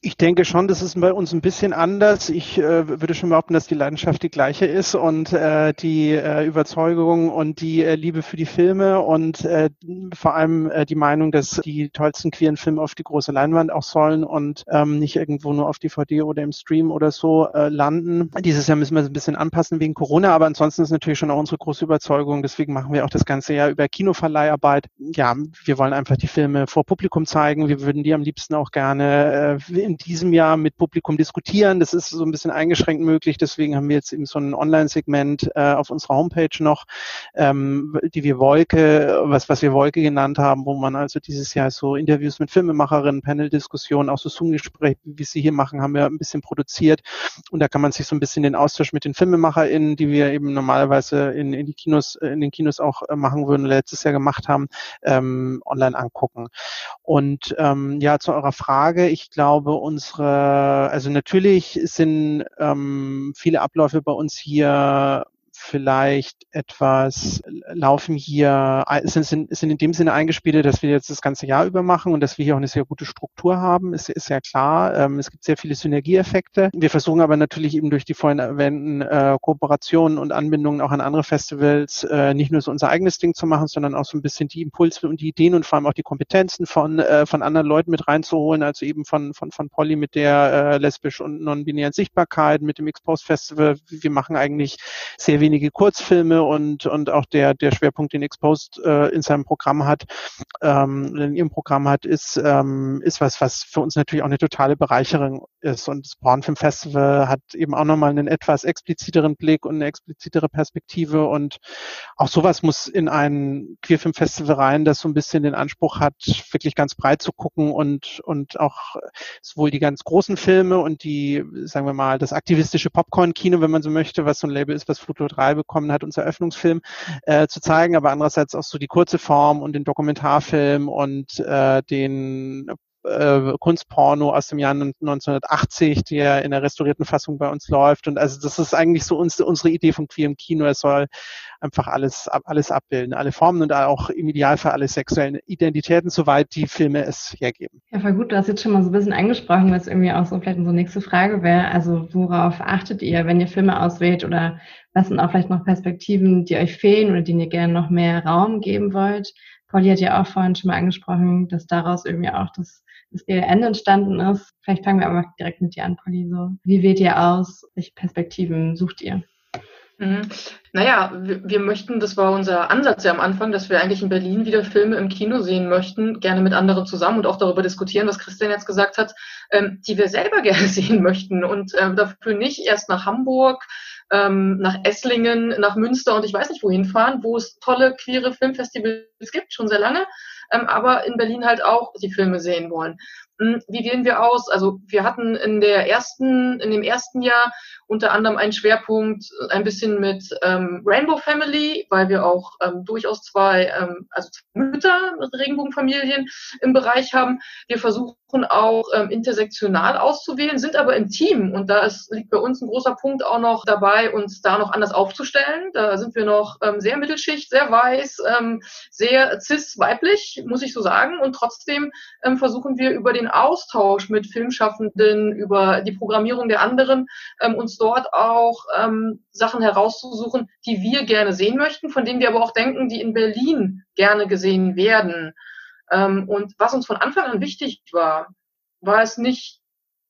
Ich denke schon, das ist bei uns ein bisschen anders. Ich äh, würde schon behaupten, dass die Leidenschaft die gleiche ist und äh, die äh, Überzeugung und die äh, Liebe für die Filme und äh, vor allem äh, die Meinung, dass die tollsten queeren Filme auf die große Leinwand auch sollen und ähm, nicht irgendwo nur auf DVD oder im Stream oder so äh, landen. Dieses Jahr müssen wir es ein bisschen anpassen wegen Corona, aber ansonsten ist natürlich schon auch unsere große Überzeugung. Deswegen machen wir auch das ganze Jahr über Kinoverleiharbeit. Ja, wir wollen einfach die Filme vor Publikum zeigen. Wir würden die am liebsten auch gerne äh, in diesem Jahr mit Publikum diskutieren. Das ist so ein bisschen eingeschränkt möglich. Deswegen haben wir jetzt eben so ein Online-Segment äh, auf unserer Homepage noch, ähm, die wir Wolke, was, was wir Wolke genannt haben, wo man also dieses Jahr so Interviews mit Filmemacherinnen, Panel-Diskussionen, auch so Zoom-Gespräche, wie sie hier machen, haben wir ein bisschen produziert. Und da kann man sich so ein bisschen den Austausch mit den FilmemacherInnen, die wir eben normalerweise in, in die Kinos, in den Kinos auch äh, machen würden, letztes Jahr gemacht haben, ähm, online angucken. Und ähm, ja, zu eurer Frage, ich glaube, unsere, also natürlich sind ähm, viele Abläufe bei uns hier vielleicht etwas laufen hier, sind, sind, sind in dem Sinne eingespielt, dass wir jetzt das ganze Jahr über machen und dass wir hier auch eine sehr gute Struktur haben, ist, ist ja klar. Ähm, es gibt sehr viele Synergieeffekte. Wir versuchen aber natürlich eben durch die vorhin erwähnten äh, Kooperationen und Anbindungen auch an andere Festivals äh, nicht nur so unser eigenes Ding zu machen, sondern auch so ein bisschen die Impulse und die Ideen und vor allem auch die Kompetenzen von, äh, von anderen Leuten mit reinzuholen, also eben von, von, von Polly mit der äh, lesbisch und non-binären Sichtbarkeit, mit dem Exposed Festival. Wir machen eigentlich sehr wenige Kurzfilme und, und auch der, der Schwerpunkt, den Exposed äh, in seinem Programm hat, ähm, in ihrem Programm hat, ist, ähm, ist was, was für uns natürlich auch eine totale Bereicherung ist. Und das Pornfilm Festival hat eben auch nochmal einen etwas expliziteren Blick und eine explizitere Perspektive. Und auch sowas muss in ein Queerfilm Festival rein, das so ein bisschen den Anspruch hat, wirklich ganz breit zu gucken und, und auch sowohl die ganz großen Filme und die, sagen wir mal, das aktivistische Popcorn-Kino, wenn man so möchte, was so ein Label ist, was Fluto 3 bekommen hat, unser Eröffnungsfilm äh, zu zeigen, aber andererseits auch so die kurze Form und den Dokumentarfilm und äh, den äh, Kunstporno aus dem Jahr 1980, der in der restaurierten Fassung bei uns läuft. Und also das ist eigentlich so uns, unsere Idee von queerem Kino. Es soll einfach alles, alles abbilden, alle Formen und auch im Idealfall alle sexuellen Identitäten, soweit die Filme es hergeben. Ja, voll gut. Du hast jetzt schon mal so ein bisschen angesprochen, was irgendwie auch so vielleicht unsere nächste Frage wäre. Also worauf achtet ihr, wenn ihr Filme auswählt oder was sind auch vielleicht noch Perspektiven, die euch fehlen oder denen ihr gerne noch mehr Raum geben wollt? Pauli hat ja auch vorhin schon mal angesprochen, dass daraus irgendwie auch das das Ende entstanden ist. Vielleicht fangen wir aber direkt mit dir an, Polly. So. Wie wählt ihr aus? Welche Perspektiven sucht ihr? Mhm. Naja, wir, wir, möchten, das war unser Ansatz ja am Anfang, dass wir eigentlich in Berlin wieder Filme im Kino sehen möchten, gerne mit anderen zusammen und auch darüber diskutieren, was Christian jetzt gesagt hat, ähm, die wir selber gerne sehen möchten und äh, dafür nicht erst nach Hamburg, ähm, nach Esslingen, nach Münster und ich weiß nicht wohin fahren, wo es tolle queere Filmfestivals gibt, schon sehr lange, ähm, aber in Berlin halt auch die Filme sehen wollen. Wie wählen wir aus? Also wir hatten in der ersten, in dem ersten Jahr unter anderem einen Schwerpunkt ein bisschen mit ähm, Rainbow Family, weil wir auch ähm, durchaus zwei, ähm, also Mütter mit Regenbogenfamilien im Bereich haben. Wir versuchen auch ähm, intersektional auszuwählen, sind aber im Team und da ist, liegt bei uns ein großer Punkt auch noch dabei, uns da noch anders aufzustellen. Da sind wir noch ähm, sehr Mittelschicht, sehr weiß, ähm, sehr sehr cis-weiblich, muss ich so sagen. Und trotzdem ähm, versuchen wir über den Austausch mit Filmschaffenden, über die Programmierung der anderen, ähm, uns dort auch ähm, Sachen herauszusuchen, die wir gerne sehen möchten, von denen wir aber auch denken, die in Berlin gerne gesehen werden. Ähm, und was uns von Anfang an wichtig war, war es nicht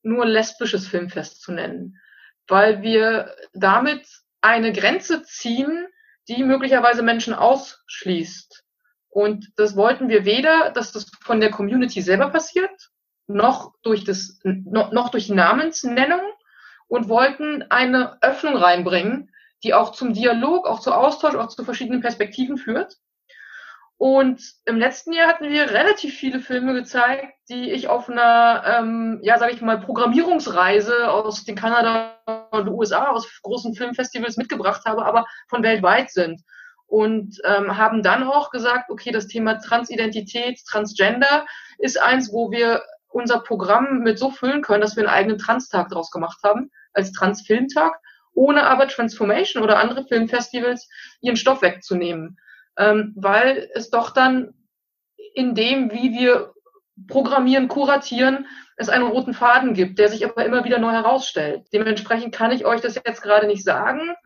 nur lesbisches Filmfest zu nennen, weil wir damit eine Grenze ziehen, die möglicherweise Menschen ausschließt. Und das wollten wir weder, dass das von der Community selber passiert, noch durch, das, noch, durch Namensnennung und wollten eine Öffnung reinbringen, die auch zum Dialog, auch zu Austausch, auch zu verschiedenen Perspektiven führt. Und im letzten Jahr hatten wir relativ viele Filme gezeigt, die ich auf einer, ähm, ja, sage ich mal, Programmierungsreise aus den Kanada und den USA, aus großen Filmfestivals mitgebracht habe, aber von weltweit sind. Und ähm, haben dann auch gesagt, okay, das Thema Transidentität, Transgender ist eins, wo wir unser Programm mit so füllen können, dass wir einen eigenen Trans-Tag draus gemacht haben, als Trans-Filmtag, ohne aber Transformation oder andere Filmfestivals ihren Stoff wegzunehmen ähm, weil es doch dann in dem, wie wir programmieren, kuratieren, es einen roten Faden gibt, der sich aber immer wieder neu herausstellt. Dementsprechend kann ich euch das jetzt gerade nicht sagen,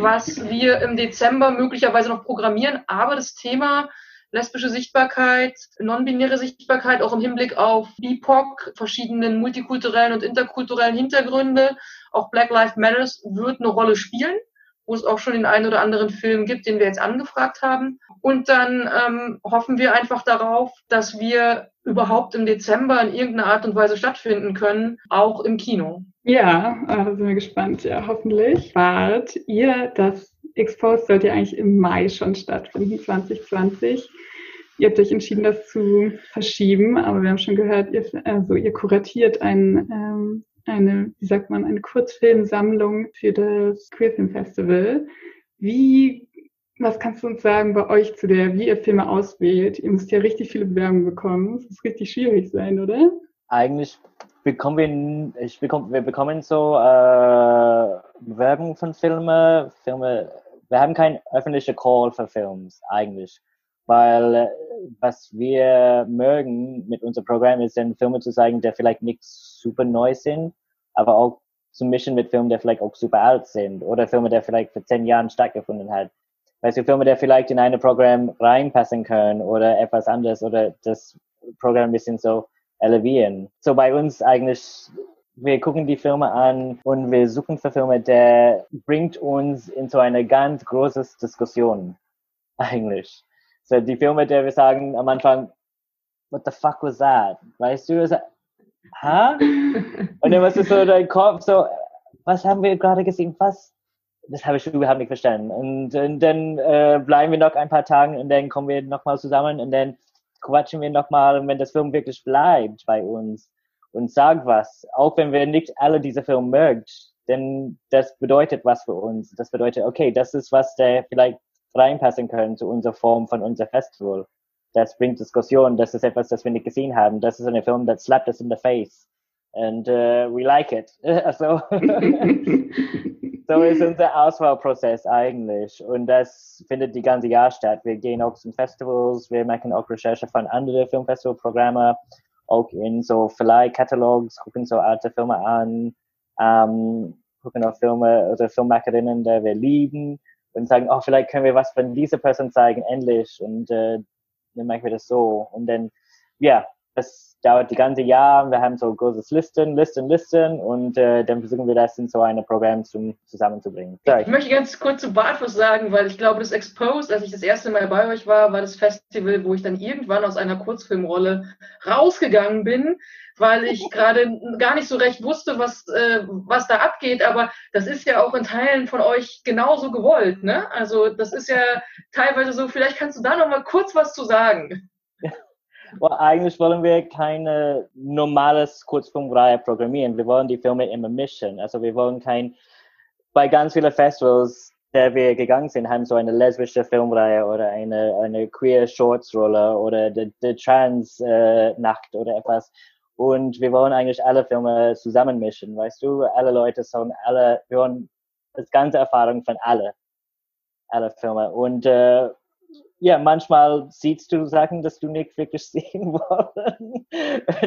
was wir im Dezember möglicherweise noch programmieren, aber das Thema lesbische Sichtbarkeit, non-binäre Sichtbarkeit, auch im Hinblick auf BIPOC, verschiedenen multikulturellen und interkulturellen Hintergründe, auch Black Lives Matters wird eine Rolle spielen wo es auch schon den einen oder anderen Film gibt, den wir jetzt angefragt haben. Und dann ähm, hoffen wir einfach darauf, dass wir überhaupt im Dezember in irgendeiner Art und Weise stattfinden können, auch im Kino. Ja, äh, da sind wir gespannt. Ja, hoffentlich. Wart ihr, das Exposed sollte eigentlich im Mai schon stattfinden, 2020. Ihr habt euch entschieden, das zu verschieben, aber wir haben schon gehört, ihr, also ihr kuratiert ein ähm, eine, wie sagt man, eine Kurzfilmsammlung für das Queerfilm Festival. Wie, was kannst du uns sagen bei euch zu der, wie ihr Filme auswählt? Ihr müsst ja richtig viele Bewerbungen bekommen. Das muss richtig schwierig sein, oder? Eigentlich bekommen wir, ich bekomme, wir bekommen so äh, Bewerbungen von Filmen, Filme. Wir haben keinen öffentlichen Call für Films eigentlich, weil was wir mögen mit unserem Programm ist, dann Filme zu zeigen, die vielleicht nicht super neu sind, aber auch zu mischen mit Filmen, die vielleicht auch super alt sind oder Filme, die vielleicht vor zehn Jahren stattgefunden hat. Weißt du, Filme, die vielleicht in ein Programm reinpassen können oder etwas anderes oder das Programm ein bisschen so elevieren. So bei uns eigentlich, wir gucken die Filme an und wir suchen für Filme, der bringt uns in so eine ganz große Diskussion eigentlich. So die Filme, die wir sagen am Anfang, what the fuck was that? Weißt du, ha? Und dann was ist so dein Kopf so, was haben wir gerade gesehen? Was? Das habe ich überhaupt nicht verstanden. Und, und dann äh, bleiben wir noch ein paar Tage und dann kommen wir nochmal zusammen und dann quatschen wir nochmal, wenn das Film wirklich bleibt bei uns und sagt was, auch wenn wir nicht alle diese Filme mögen, denn das bedeutet was für uns. Das bedeutet, okay, das ist was, der vielleicht reinpassen können zu unserer Form von unser Festival das bringt Diskussion, das ist etwas, das wir nicht gesehen haben. Das ist ein Film, that slapped us in the face. And uh, we like it. also, so ist unser Auswahlprozess eigentlich. Und das findet die ganze Jahr statt. Wir gehen auch zum Festivals, wir machen auch Recherche von anderen Filmfestivalprogrammen, auch in so Verleihkatalogs, gucken so alte Filme an, ähm, gucken auf Filme oder Filmmakerinnen, die wir lieben und sagen, oh, vielleicht können wir was von dieser Person zeigen, endlich. Und äh, dann machen wir das so. Und dann, ja, das dauert die ganze Jahr. Wir haben so großes Listen, Listen, Listen und äh, dann versuchen wir das in so ein Programm zum, zusammenzubringen. Sorry. Ich möchte ganz kurz zu Bartfuß sagen, weil ich glaube, das Exposed, als ich das erste Mal bei euch war, war das Festival, wo ich dann irgendwann aus einer Kurzfilmrolle rausgegangen bin, weil ich gerade gar nicht so recht wusste, was, äh, was da abgeht. Aber das ist ja auch in Teilen von euch genauso gewollt. Ne? Also das ist ja teilweise so, vielleicht kannst du da noch mal kurz was zu sagen. Well, eigentlich wollen wir keine normales Kurzfilmreihe programmieren. Wir wollen die Filme immer mischen. Also wir wollen kein, bei ganz vielen Festivals, der wir gegangen sind, haben so eine lesbische Filmreihe oder eine, eine queer Shorts Rolle oder die, die Trans äh, Nacht oder etwas. Und wir wollen eigentlich alle Filme zusammenmischen, weißt du? Alle Leute sollen alle, wir wollen das ganze Erfahrung von alle, alle Filme. Und äh, ja, manchmal siehst du Sachen, dass du nicht wirklich sehen wollen.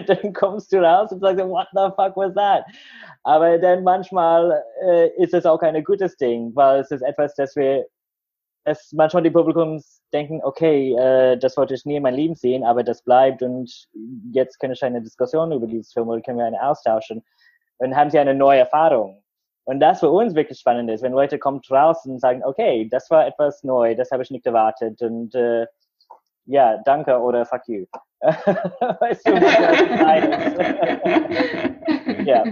dann kommst du raus und sagst, what the fuck was that? Aber dann manchmal äh, ist es auch ein gutes Ding, weil es ist etwas, das wir, dass manchmal die Publikums denken, okay, äh, das wollte ich nie in meinem Leben sehen, aber das bleibt und jetzt kann ich eine Diskussion über dieses Film oder können wir eine austauschen. Dann haben sie eine neue Erfahrung. Und das für uns wirklich spannend ist, wenn Leute kommen raus und sagen, okay, das war etwas neu, das habe ich nicht erwartet und äh, ja, danke oder fuck you. weißt du, was ja.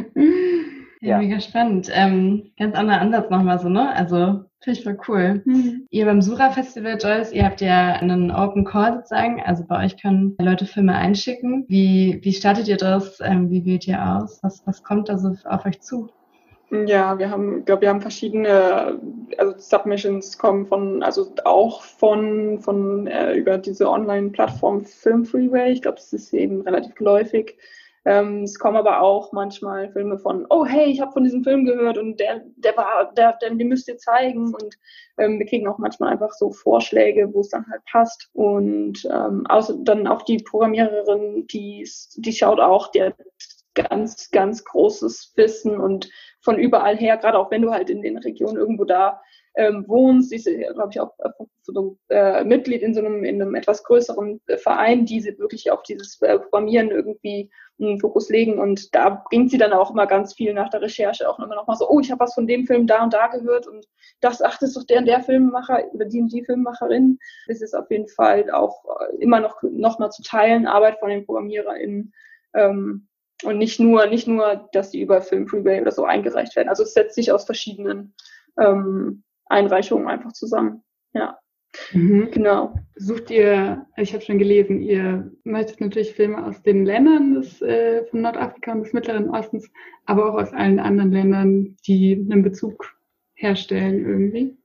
Ja, mega spannend. Ähm, ganz anderer Ansatz nochmal so, ne? Also, finde ich voll cool. Mhm. Ihr beim Sura Festival, Joyce, ihr habt ja einen Open Call sozusagen. Also bei euch können Leute Filme einschicken. Wie, wie startet ihr das? Ähm, wie wählt ihr aus? Was, was kommt da so auf euch zu? Ja, wir haben, glaube, wir haben verschiedene, also Submissions kommen von, also auch von, von äh, über diese Online-Plattform Film Freeway. Ich glaube, das ist eben relativ geläufig. Ähm, es kommen aber auch manchmal Filme von, oh hey, ich habe von diesem Film gehört und der, der war, der, der, den müsst ihr zeigen. Und ähm, wir kriegen auch manchmal einfach so Vorschläge, wo es dann halt passt. Und ähm, außer dann auch die Programmiererin, die, die schaut auch, der ganz, ganz großes Wissen und von überall her, gerade auch wenn du halt in den Regionen irgendwo da ähm, wohnst, ist, glaube ich, auch äh, so, äh, Mitglied in so einem, in einem etwas größeren äh, Verein, die wirklich auf dieses äh, Programmieren irgendwie einen Fokus legen. Und da bringt sie dann auch immer ganz viel nach der Recherche auch immer noch mal so, oh, ich habe was von dem Film da und da gehört und das, ach, das ist doch der und der Filmemacher oder die und die Filmemacherin. Das ist auf jeden Fall auch äh, immer noch, noch mal zu teilen, Arbeit von den ProgrammiererInnen. Ähm, und nicht nur, nicht nur, dass die über Film Freeway oder so eingereicht werden. Also es setzt sich aus verschiedenen ähm, Einreichungen einfach zusammen. Ja. Mhm. Genau. Sucht ihr, ich habe schon gelesen, ihr möchtet natürlich Filme aus den Ländern des, äh, von Nordafrika und des Mittleren Ostens, aber auch aus allen anderen Ländern, die einen Bezug herstellen irgendwie.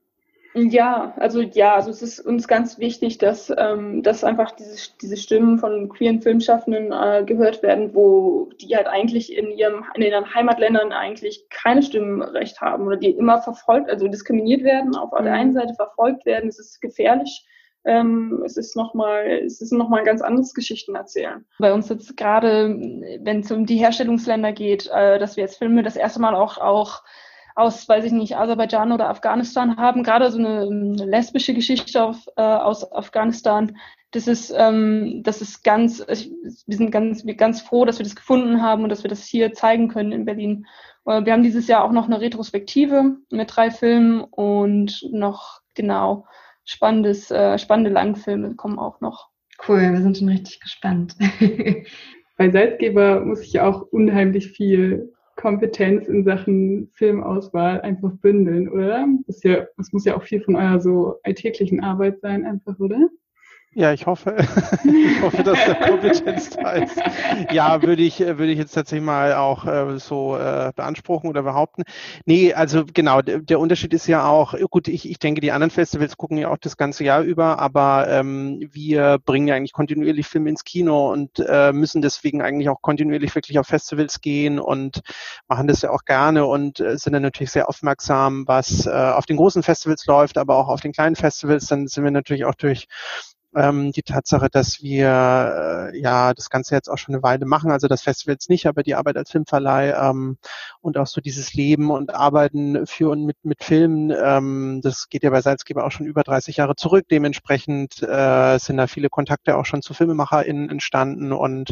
Ja, also ja, also es ist uns ganz wichtig, dass, ähm, dass einfach diese, diese Stimmen von queeren Filmschaffenden äh, gehört werden, wo die halt eigentlich in ihrem in ihren Heimatländern eigentlich keine Stimmenrecht haben oder die immer verfolgt, also diskriminiert werden, auf der einen mhm. Seite verfolgt werden, es ist gefährlich. Ähm, es ist nochmal, es ist nochmal ein ganz anderes Geschichten erzählen. Bei uns jetzt gerade, wenn es um die Herstellungsländer geht, äh, dass wir jetzt Filme das erste Mal auch, auch aus, weiß ich nicht, Aserbaidschan oder Afghanistan haben, gerade so eine, lesbische Geschichte auf, äh, aus Afghanistan. Das ist, ähm, das ist ganz, ich, wir sind ganz, ganz froh, dass wir das gefunden haben und dass wir das hier zeigen können in Berlin. Äh, wir haben dieses Jahr auch noch eine Retrospektive mit drei Filmen und noch genau spannendes, äh, spannende Langfilme kommen auch noch. Cool, wir sind schon richtig gespannt. Bei Salzgeber muss ich auch unheimlich viel Kompetenz in Sachen Filmauswahl einfach bündeln, oder? Das, ja, das muss ja auch viel von eurer so alltäglichen Arbeit sein, einfach, oder? Ja, ich hoffe. ich hoffe, dass der Kompetenz da ist. Ja, würde ich, würde ich jetzt tatsächlich mal auch äh, so äh, beanspruchen oder behaupten. Nee, also genau, der Unterschied ist ja auch, gut, ich, ich denke, die anderen Festivals gucken ja auch das ganze Jahr über, aber ähm, wir bringen ja eigentlich kontinuierlich Filme ins Kino und äh, müssen deswegen eigentlich auch kontinuierlich wirklich auf Festivals gehen und machen das ja auch gerne und äh, sind dann natürlich sehr aufmerksam, was äh, auf den großen Festivals läuft, aber auch auf den kleinen Festivals. Dann sind wir natürlich auch durch ähm, die Tatsache, dass wir äh, ja das Ganze jetzt auch schon eine Weile machen, also das Festival jetzt nicht, aber die Arbeit als Filmverleih ähm, und auch so dieses Leben und Arbeiten für und mit, mit Filmen, ähm, das geht ja bei Salzgeber auch schon über 30 Jahre zurück. Dementsprechend äh, sind da viele Kontakte auch schon zu FilmemacherInnen entstanden und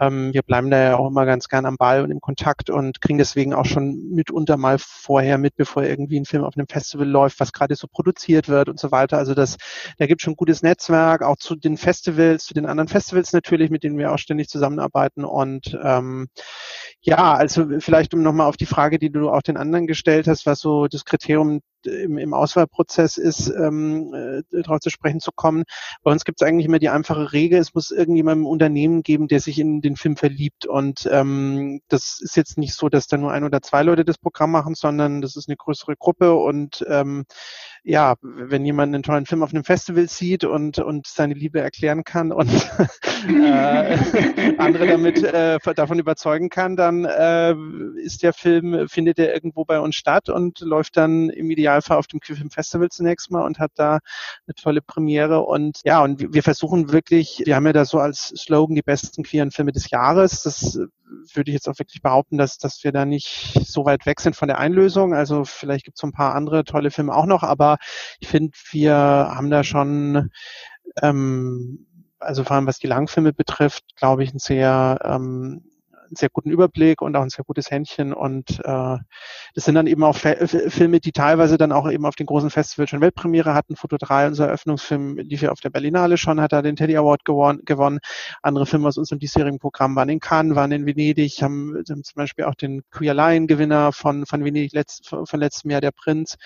ähm, wir bleiben da ja auch immer ganz gern am Ball und im Kontakt und kriegen deswegen auch schon mitunter mal vorher mit, bevor irgendwie ein Film auf einem Festival läuft, was gerade so produziert wird und so weiter. Also das, da gibt schon gutes Netzwerk Netzwerk, auch zu den Festivals, zu den anderen Festivals natürlich, mit denen wir auch ständig zusammenarbeiten. Und ähm, ja, also vielleicht um nochmal auf die Frage, die du auch den anderen gestellt hast, was so das Kriterium im, im Auswahlprozess ist, ähm, äh, darauf zu sprechen zu kommen. Bei uns gibt es eigentlich immer die einfache Regel, es muss irgendjemand im Unternehmen geben, der sich in den Film verliebt. Und ähm, das ist jetzt nicht so, dass da nur ein oder zwei Leute das Programm machen, sondern das ist eine größere Gruppe und ähm, ja, wenn jemand einen tollen Film auf einem Festival sieht und, und seine Liebe erklären kann und äh, andere damit äh, davon überzeugen kann, dann äh, ist der Film, findet er irgendwo bei uns statt und läuft dann im Ideal Alpha auf dem Q-Film Festival zunächst mal und hat da eine tolle Premiere. Und ja, und wir versuchen wirklich, wir haben ja da so als Slogan die besten queeren Filme des Jahres. Das würde ich jetzt auch wirklich behaupten, dass, dass wir da nicht so weit weg sind von der Einlösung. Also vielleicht gibt es so ein paar andere tolle Filme auch noch, aber ich finde, wir haben da schon ähm, also vor allem was die Langfilme betrifft, glaube ich, ein sehr ähm, einen sehr guten Überblick und auch ein sehr gutes Händchen. Und äh, das sind dann eben auch Filme, die teilweise dann auch eben auf den großen Festivals schon Weltpremiere hatten. Foto 3, unser Eröffnungsfilm, lief ja auf der Berlinale schon, hat da den Teddy Award gewon gewonnen. Andere Filme aus unserem diesjährigen Programm waren in Cannes, waren in Venedig, haben, haben zum Beispiel auch den Queer Lion Gewinner von, von Venedig letzt, von letztem Jahr, der Prinz.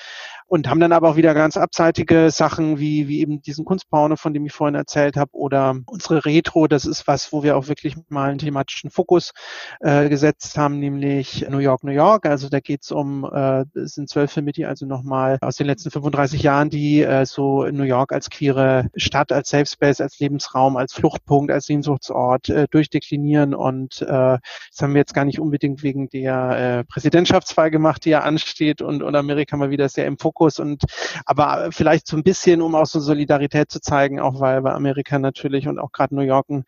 Und haben dann aber auch wieder ganz abseitige Sachen wie, wie eben diesen Kunstporno, von dem ich vorhin erzählt habe, oder unsere Retro, das ist was, wo wir auch wirklich mal einen thematischen Fokus äh, gesetzt haben, nämlich New York, New York. Also da geht es um, äh, es sind zwölf Filme, die also nochmal aus den letzten 35 Jahren, die äh, so New York als queere Stadt, als Safe Space, als Lebensraum, als Fluchtpunkt, als Sehnsuchtsort äh, durchdeklinieren. Und äh, das haben wir jetzt gar nicht unbedingt wegen der äh, Präsidentschaftswahl gemacht, die ja ansteht und, und Amerika mal wieder sehr im Fokus. Und aber vielleicht so ein bisschen, um auch so Solidarität zu zeigen, auch weil, weil Amerika natürlich und auch gerade New York ein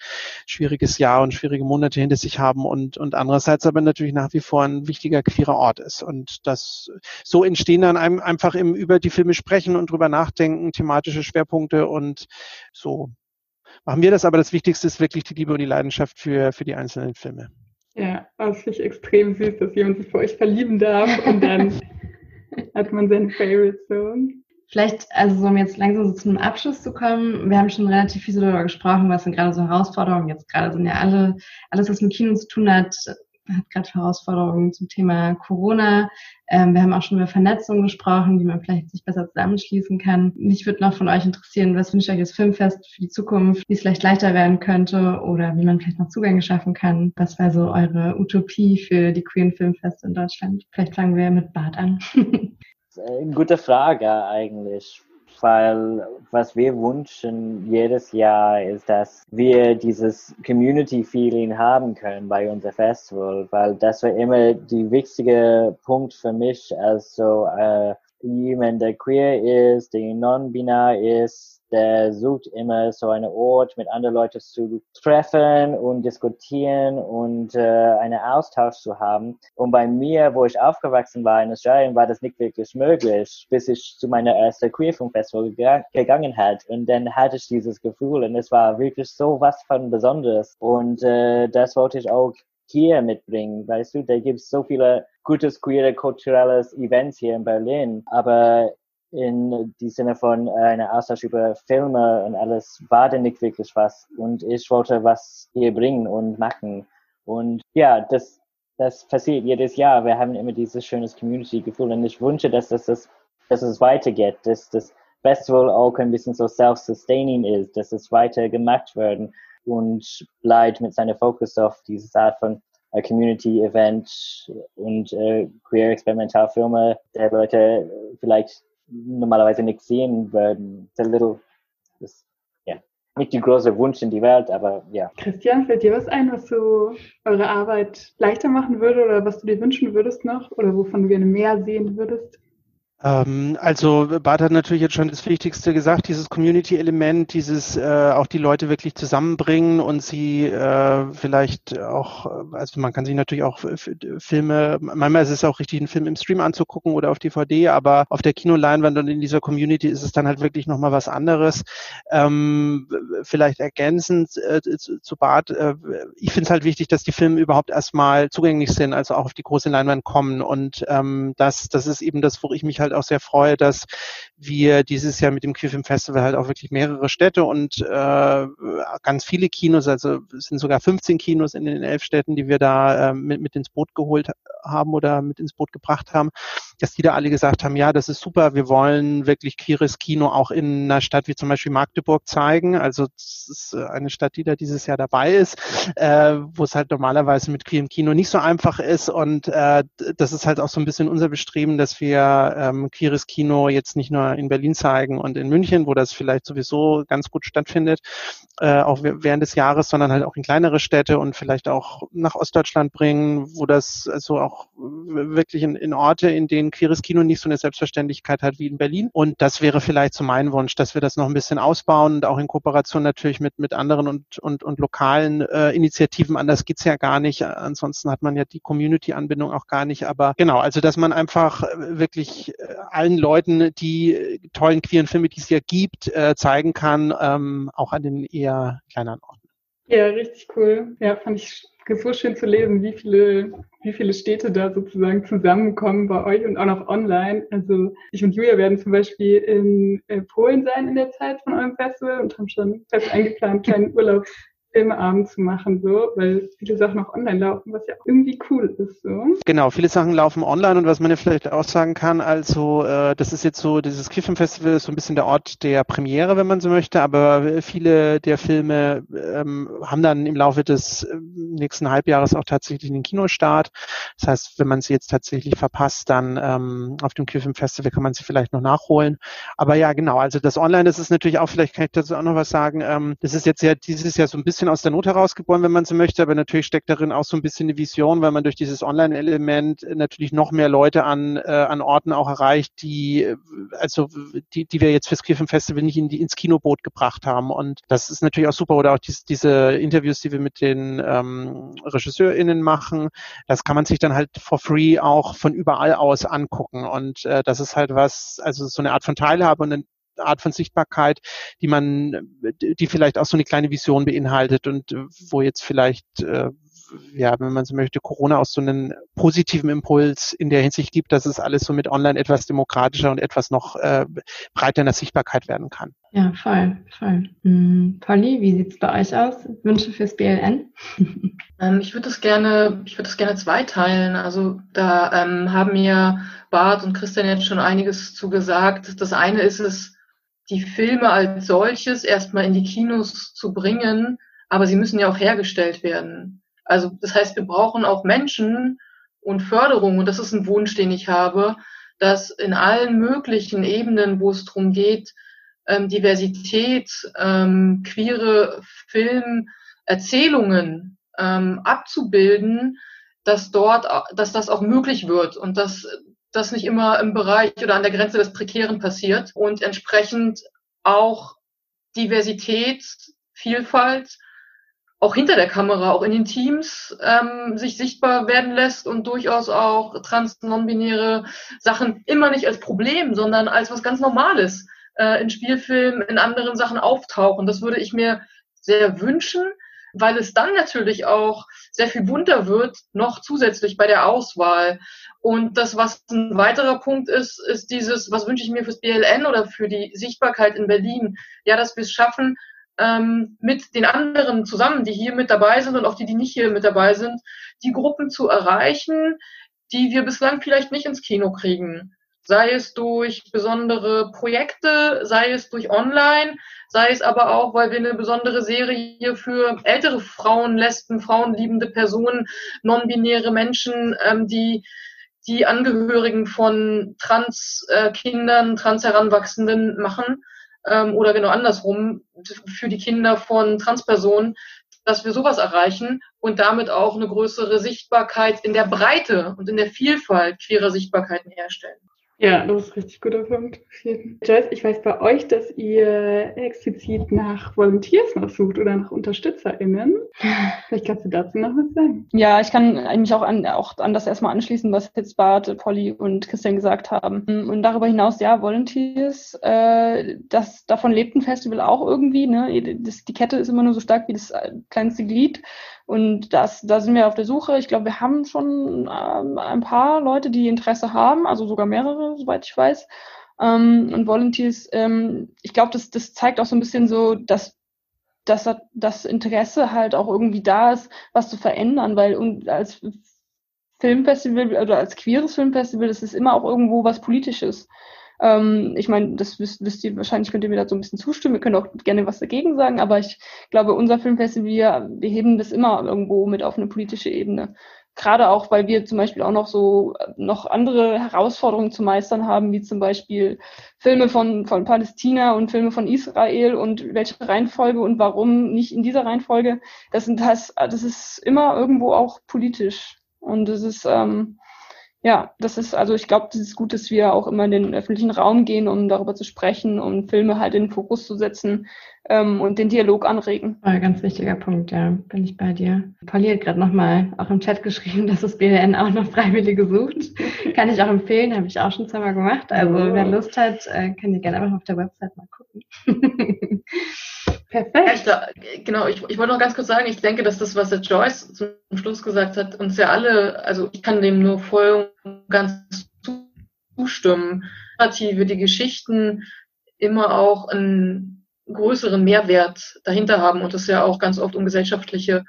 schwieriges Jahr und schwierige Monate hinter sich haben und, und andererseits aber natürlich nach wie vor ein wichtiger queerer Ort ist. Und das so entstehen dann einem einfach im über die Filme sprechen und drüber nachdenken, thematische Schwerpunkte und so machen wir das. Aber das Wichtigste ist wirklich die Liebe und die Leidenschaft für, für die einzelnen Filme. Ja, das finde ich extrem süß, dass jemand sich für euch verlieben darf und dann hat man seinen Favorite Song. Vielleicht, also so, um jetzt langsam so zu einem Abschluss zu kommen, wir haben schon relativ viel darüber gesprochen, was sind gerade so Herausforderungen. Jetzt gerade sind ja alle, alles, was mit Kino zu tun hat, hat gerade Herausforderungen zum Thema Corona. Ähm, wir haben auch schon über Vernetzung gesprochen, wie man vielleicht sich besser zusammenschließen kann. Mich würde noch von euch interessieren, was wünscht euch das Filmfest für die Zukunft, wie es vielleicht leichter werden könnte oder wie man vielleicht noch Zugänge schaffen kann. Was wäre so eure Utopie für die queeren Filmfeste in Deutschland? Vielleicht fangen wir mit Bart an. Eine gute Frage eigentlich, weil was wir wünschen jedes Jahr ist, dass wir dieses Community-Feeling haben können bei unserem Festival, weil das war immer die wichtige Punkt für mich als so äh, jemand, der queer ist, der non-binar ist, der sucht immer so einen Ort, mit anderen Leuten zu treffen und diskutieren und äh, einen Austausch zu haben. Und bei mir, wo ich aufgewachsen war in Australien, war das nicht wirklich möglich, bis ich zu meiner ersten Queerfunk Festival gegangen hat. Und dann hatte ich dieses Gefühl und es war wirklich so was von Besonderes. Und äh, das wollte ich auch hier mitbringen. Weißt du, da gibt es so viele gutes queere kulturelles Events hier in Berlin, aber in die Sinne von äh, einer Austausch über Filme und alles war denn nicht wirklich was. Und ich wollte was hier bringen und machen. Und ja, das, das passiert jedes Jahr. Wir haben immer dieses schönes Community-Gefühl und ich wünsche, dass das, das, dass es weitergeht, dass das Festival auch ein bisschen so self-sustaining ist, dass es weiter gemacht werden und bleibt mit seinem Fokus auf diese Art von äh, Community-Event und äh, queer-Experimentalfilme, der Leute vielleicht normalerweise nicht sehen würden. A little, das, ja, nicht die große Wunsch in die Welt, aber ja. Christian, fällt dir was ein, was so eure Arbeit leichter machen würde oder was du dir wünschen würdest noch oder wovon du gerne mehr sehen würdest? Ähm, also Bart hat natürlich jetzt schon das Wichtigste gesagt, dieses Community-Element, dieses äh, auch die Leute wirklich zusammenbringen und sie äh, vielleicht auch, also man kann sich natürlich auch Filme, manchmal ist es auch richtig, einen Film im Stream anzugucken oder auf DVD, aber auf der Kinoleinwand und in dieser Community ist es dann halt wirklich nochmal was anderes. Ähm, vielleicht ergänzend äh, zu, Bart, äh, ich finde es halt wichtig, dass die Filme überhaupt erstmal zugänglich sind, also auch auf die große Leinwand kommen und ähm, das, das ist eben das, wo ich mich halt halt auch sehr freue, dass wir dieses Jahr mit dem Queerfilm Festival halt auch wirklich mehrere Städte und äh, ganz viele Kinos, also es sind sogar 15 Kinos in den elf Städten, die wir da äh, mit, mit ins Boot geholt haben oder mit ins Boot gebracht haben, dass die da alle gesagt haben, ja, das ist super, wir wollen wirklich queeres Kino auch in einer Stadt wie zum Beispiel Magdeburg zeigen. Also das ist eine Stadt, die da dieses Jahr dabei ist, äh, wo es halt normalerweise mit queerem Kino nicht so einfach ist und äh, das ist halt auch so ein bisschen unser Bestreben, dass wir ähm, queeres Kino jetzt nicht nur in Berlin zeigen und in München, wo das vielleicht sowieso ganz gut stattfindet, äh, auch während des Jahres, sondern halt auch in kleinere Städte und vielleicht auch nach Ostdeutschland bringen, wo das also auch auch wirklich in, in Orte, in denen queeres Kino nicht so eine Selbstverständlichkeit hat wie in Berlin. Und das wäre vielleicht so mein Wunsch, dass wir das noch ein bisschen ausbauen und auch in Kooperation natürlich mit, mit anderen und, und, und lokalen äh, Initiativen. Anders geht's ja gar nicht. Ansonsten hat man ja die Community-Anbindung auch gar nicht. Aber genau, also dass man einfach wirklich äh, allen Leuten die tollen queeren Filme, die es ja gibt, äh, zeigen kann, ähm, auch an den eher kleineren Orten. Ja, richtig cool. Ja, fand ich so schön zu lesen, wie viele, wie viele Städte da sozusagen zusammenkommen bei euch und auch noch online. Also ich und Julia werden zum Beispiel in äh, Polen sein in der Zeit von eurem Festival und haben schon fest eingeplant, kleinen Urlaub Filmeabend zu machen, so, weil viele Sachen auch online laufen, was ja auch irgendwie cool ist. So. Genau, viele Sachen laufen online und was man ja vielleicht auch sagen kann, also äh, das ist jetzt so, dieses Kiffin Festival ist so ein bisschen der Ort der Premiere, wenn man so möchte, aber viele der Filme ähm, haben dann im Laufe des äh, nächsten Halbjahres auch tatsächlich den Kinostart. Das heißt, wenn man sie jetzt tatsächlich verpasst, dann ähm, auf dem Kiffin Festival kann man sie vielleicht noch nachholen. Aber ja, genau, also das Online, das ist natürlich auch, vielleicht kann ich dazu auch noch was sagen, ähm, das ist jetzt ja dieses Jahr so ein bisschen bisschen aus der Not herausgeboren, wenn man so möchte, aber natürlich steckt darin auch so ein bisschen eine Vision, weil man durch dieses Online-Element natürlich noch mehr Leute an, äh, an Orten auch erreicht, die, also die, die wir jetzt fürs Queerfilm Festival nicht in die, ins Kinoboot gebracht haben. Und das ist natürlich auch super. Oder auch dies, diese Interviews, die wir mit den ähm, RegisseurInnen machen, das kann man sich dann halt for free auch von überall aus angucken. Und äh, das ist halt was, also so eine Art von Teilhabe und Art von Sichtbarkeit, die man, die vielleicht auch so eine kleine Vision beinhaltet und wo jetzt vielleicht, äh, ja, wenn man so möchte, Corona auch so einen positiven Impuls in der Hinsicht gibt, dass es alles so mit online etwas demokratischer und etwas noch äh, breiter in der Sichtbarkeit werden kann. Ja, voll, voll. Hm, Polly, wie sieht's bei euch aus? Wünsche fürs BLN? ähm, ich würde das gerne, ich würde das gerne zweiteilen. Also da ähm, haben mir Bart und Christian jetzt schon einiges zu gesagt. Das eine ist es, die Filme als solches erstmal in die Kinos zu bringen, aber sie müssen ja auch hergestellt werden. Also das heißt, wir brauchen auch Menschen und Förderung, und das ist ein Wunsch, den ich habe, dass in allen möglichen Ebenen, wo es darum geht, ähm, Diversität, ähm, queere Filmerzählungen ähm, abzubilden, dass dort, dass das auch möglich wird und dass das nicht immer im Bereich oder an der Grenze des Prekären passiert und entsprechend auch Diversität, Vielfalt auch hinter der Kamera, auch in den Teams ähm, sich sichtbar werden lässt und durchaus auch trans, non-binäre Sachen immer nicht als Problem, sondern als was ganz Normales äh, in Spielfilmen, in anderen Sachen auftauchen. Das würde ich mir sehr wünschen, weil es dann natürlich auch sehr viel bunter wird, noch zusätzlich bei der Auswahl. Und das, was ein weiterer Punkt ist, ist dieses, was wünsche ich mir fürs BLN oder für die Sichtbarkeit in Berlin? Ja, dass wir es schaffen, ähm, mit den anderen zusammen, die hier mit dabei sind und auch die, die nicht hier mit dabei sind, die Gruppen zu erreichen, die wir bislang vielleicht nicht ins Kino kriegen sei es durch besondere Projekte, sei es durch Online, sei es aber auch, weil wir eine besondere Serie für ältere Frauen, Lesben, frauenliebende Personen, non-binäre Menschen, ähm, die die Angehörigen von Trans-Kindern, äh, Trans-Heranwachsenden machen ähm, oder genau andersrum für die Kinder von Transpersonen, dass wir sowas erreichen und damit auch eine größere Sichtbarkeit in der Breite und in der Vielfalt queerer Sichtbarkeiten herstellen. Ja, das ist ein richtig guter Punkt. Joyce, ich weiß bei euch, dass ihr explizit nach Volunteers noch sucht oder nach UnterstützerInnen. Vielleicht kannst du dazu noch was sagen. Ja, ich kann mich auch an, auch an das erstmal anschließen, was jetzt Bart, Polly und Christian gesagt haben. Und darüber hinaus, ja, Volunteers, äh, das, davon lebt ein Festival auch irgendwie. Ne? Das, die Kette ist immer nur so stark wie das kleinste Glied. Und das, da sind wir auf der Suche. Ich glaube, wir haben schon ähm, ein paar Leute, die Interesse haben, also sogar mehrere, soweit ich weiß. Ähm, und Volunteers, ähm, ich glaube, das, das zeigt auch so ein bisschen so, dass dass das Interesse halt auch irgendwie da ist, was zu verändern, weil und als Filmfestival oder als queeres Filmfestival, das ist immer auch irgendwo was Politisches. Ähm, ich meine, das wisst, wisst ihr, wahrscheinlich könnt ihr mir da so ein bisschen zustimmen. Wir können auch gerne was dagegen sagen, aber ich glaube, unser Filmfestival, wir, wir heben das immer irgendwo mit auf eine politische Ebene. Gerade auch, weil wir zum Beispiel auch noch so noch andere Herausforderungen zu meistern haben, wie zum Beispiel Filme von, von Palästina und Filme von Israel und welche Reihenfolge und warum nicht in dieser Reihenfolge. Das, sind, das, das ist immer irgendwo auch politisch. Und das ist, ähm, ja, das ist, also ich glaube, das ist gut, dass wir auch immer in den öffentlichen Raum gehen, um darüber zu sprechen, um Filme halt in den Fokus zu setzen ähm, und den Dialog anregen. Ein ganz wichtiger Punkt, ja, bin ich bei dir. Polly hat gerade nochmal auch im Chat geschrieben, dass das BDN auch noch Freiwillige sucht. kann ich auch empfehlen, habe ich auch schon zweimal gemacht. Also oh. wer Lust hat, äh, kann ihr gerne einfach auf der Website mal gucken. Perfekt. Ja, ich, genau, ich, ich wollte noch ganz kurz sagen, ich denke, dass das, was der Joyce zum Schluss gesagt hat, uns ja alle, also ich kann dem nur voll und ganz zustimmen. Narrative, die Geschichten immer auch einen größeren Mehrwert dahinter haben und es ja auch ganz oft um gesellschaftliche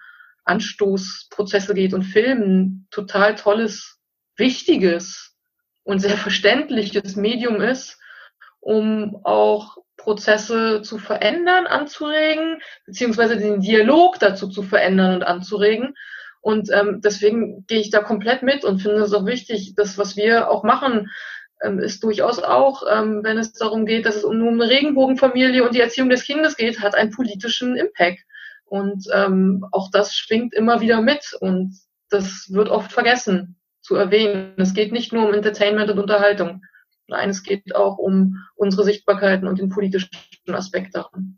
Anstoßprozesse geht und Filmen total tolles, wichtiges und sehr verständliches Medium ist, um auch Prozesse zu verändern, anzuregen, beziehungsweise den Dialog dazu zu verändern und anzuregen. Und ähm, deswegen gehe ich da komplett mit und finde es auch wichtig, das, was wir auch machen, ähm, ist durchaus auch, ähm, wenn es darum geht, dass es um, eine Regenbogenfamilie und die Erziehung des Kindes geht, hat einen politischen Impact. Und ähm, auch das schwingt immer wieder mit und das wird oft vergessen zu erwähnen. Es geht nicht nur um Entertainment und Unterhaltung. Nein, es geht auch um unsere Sichtbarkeiten und den politischen Aspekt daran.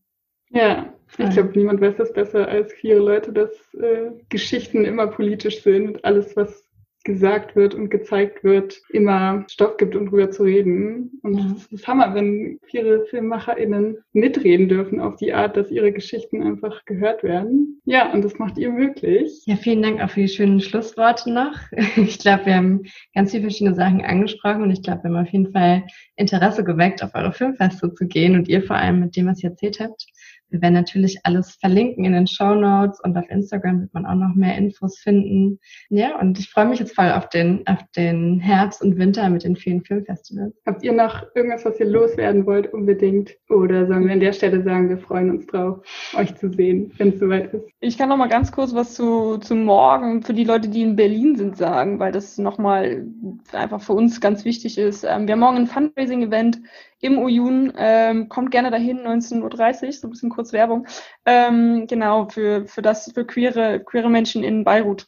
Ja, ich glaube, niemand weiß das besser als viele Leute, dass äh, Geschichten immer politisch sind. Alles, was gesagt wird und gezeigt wird, immer Stoff gibt, um drüber zu reden. Und ja. es ist Hammer, wenn viele FilmmacherInnen mitreden dürfen auf die Art, dass ihre Geschichten einfach gehört werden. Ja, und das macht ihr möglich. Ja, vielen Dank auch für die schönen Schlussworte noch. Ich glaube, wir haben ganz viele verschiedene Sachen angesprochen und ich glaube, wir haben auf jeden Fall Interesse geweckt, auf eure Filmfeste zu gehen und ihr vor allem mit dem, was ihr erzählt habt. Wir werden natürlich alles verlinken in den Show Notes und auf Instagram wird man auch noch mehr Infos finden. Ja, und ich freue mich jetzt voll auf den, auf den Herbst und Winter mit den vielen Filmfestivals. Habt ihr noch irgendwas, was ihr loswerden wollt unbedingt? Oder sollen wir an der Stelle sagen, wir freuen uns drauf, euch zu sehen, wenn es soweit ist? Ich kann noch mal ganz kurz was zu, zu morgen für die Leute, die in Berlin sind, sagen, weil das nochmal einfach für uns ganz wichtig ist. Ähm, wir haben morgen ein Fundraising-Event im Uyun. Ähm, kommt gerne dahin, 19.30 Uhr, so ein bisschen kurz Werbung. Ähm, genau, für, für das, für queere, queere Menschen in Beirut.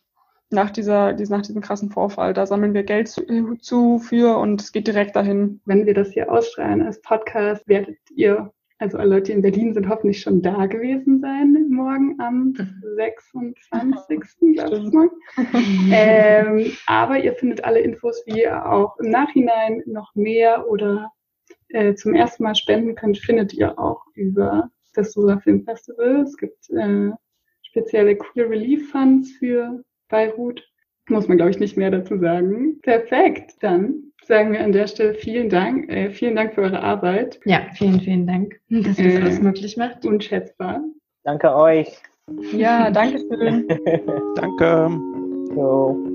Nach dieser, nach diesem krassen Vorfall. Da sammeln wir Geld zu, zu für und es geht direkt dahin. Wenn wir das hier ausstrahlen als Podcast, werdet ihr also alle Leute in Berlin sind hoffentlich schon da gewesen sein, morgen am 26. glaube ich ähm, aber ihr findet alle Infos, wie ihr auch im Nachhinein noch mehr oder äh, zum ersten Mal spenden könnt, findet ihr auch über das Sura Film Festival. Es gibt äh, spezielle Queer Relief Funds für Beirut. Muss man, glaube ich, nicht mehr dazu sagen. Perfekt. Dann sagen wir an der Stelle vielen Dank. Äh, vielen Dank für eure Arbeit. Ja, vielen, vielen Dank, dass ihr äh, das möglich macht. Unschätzbar. Danke euch. Ja, danke schön. danke. So.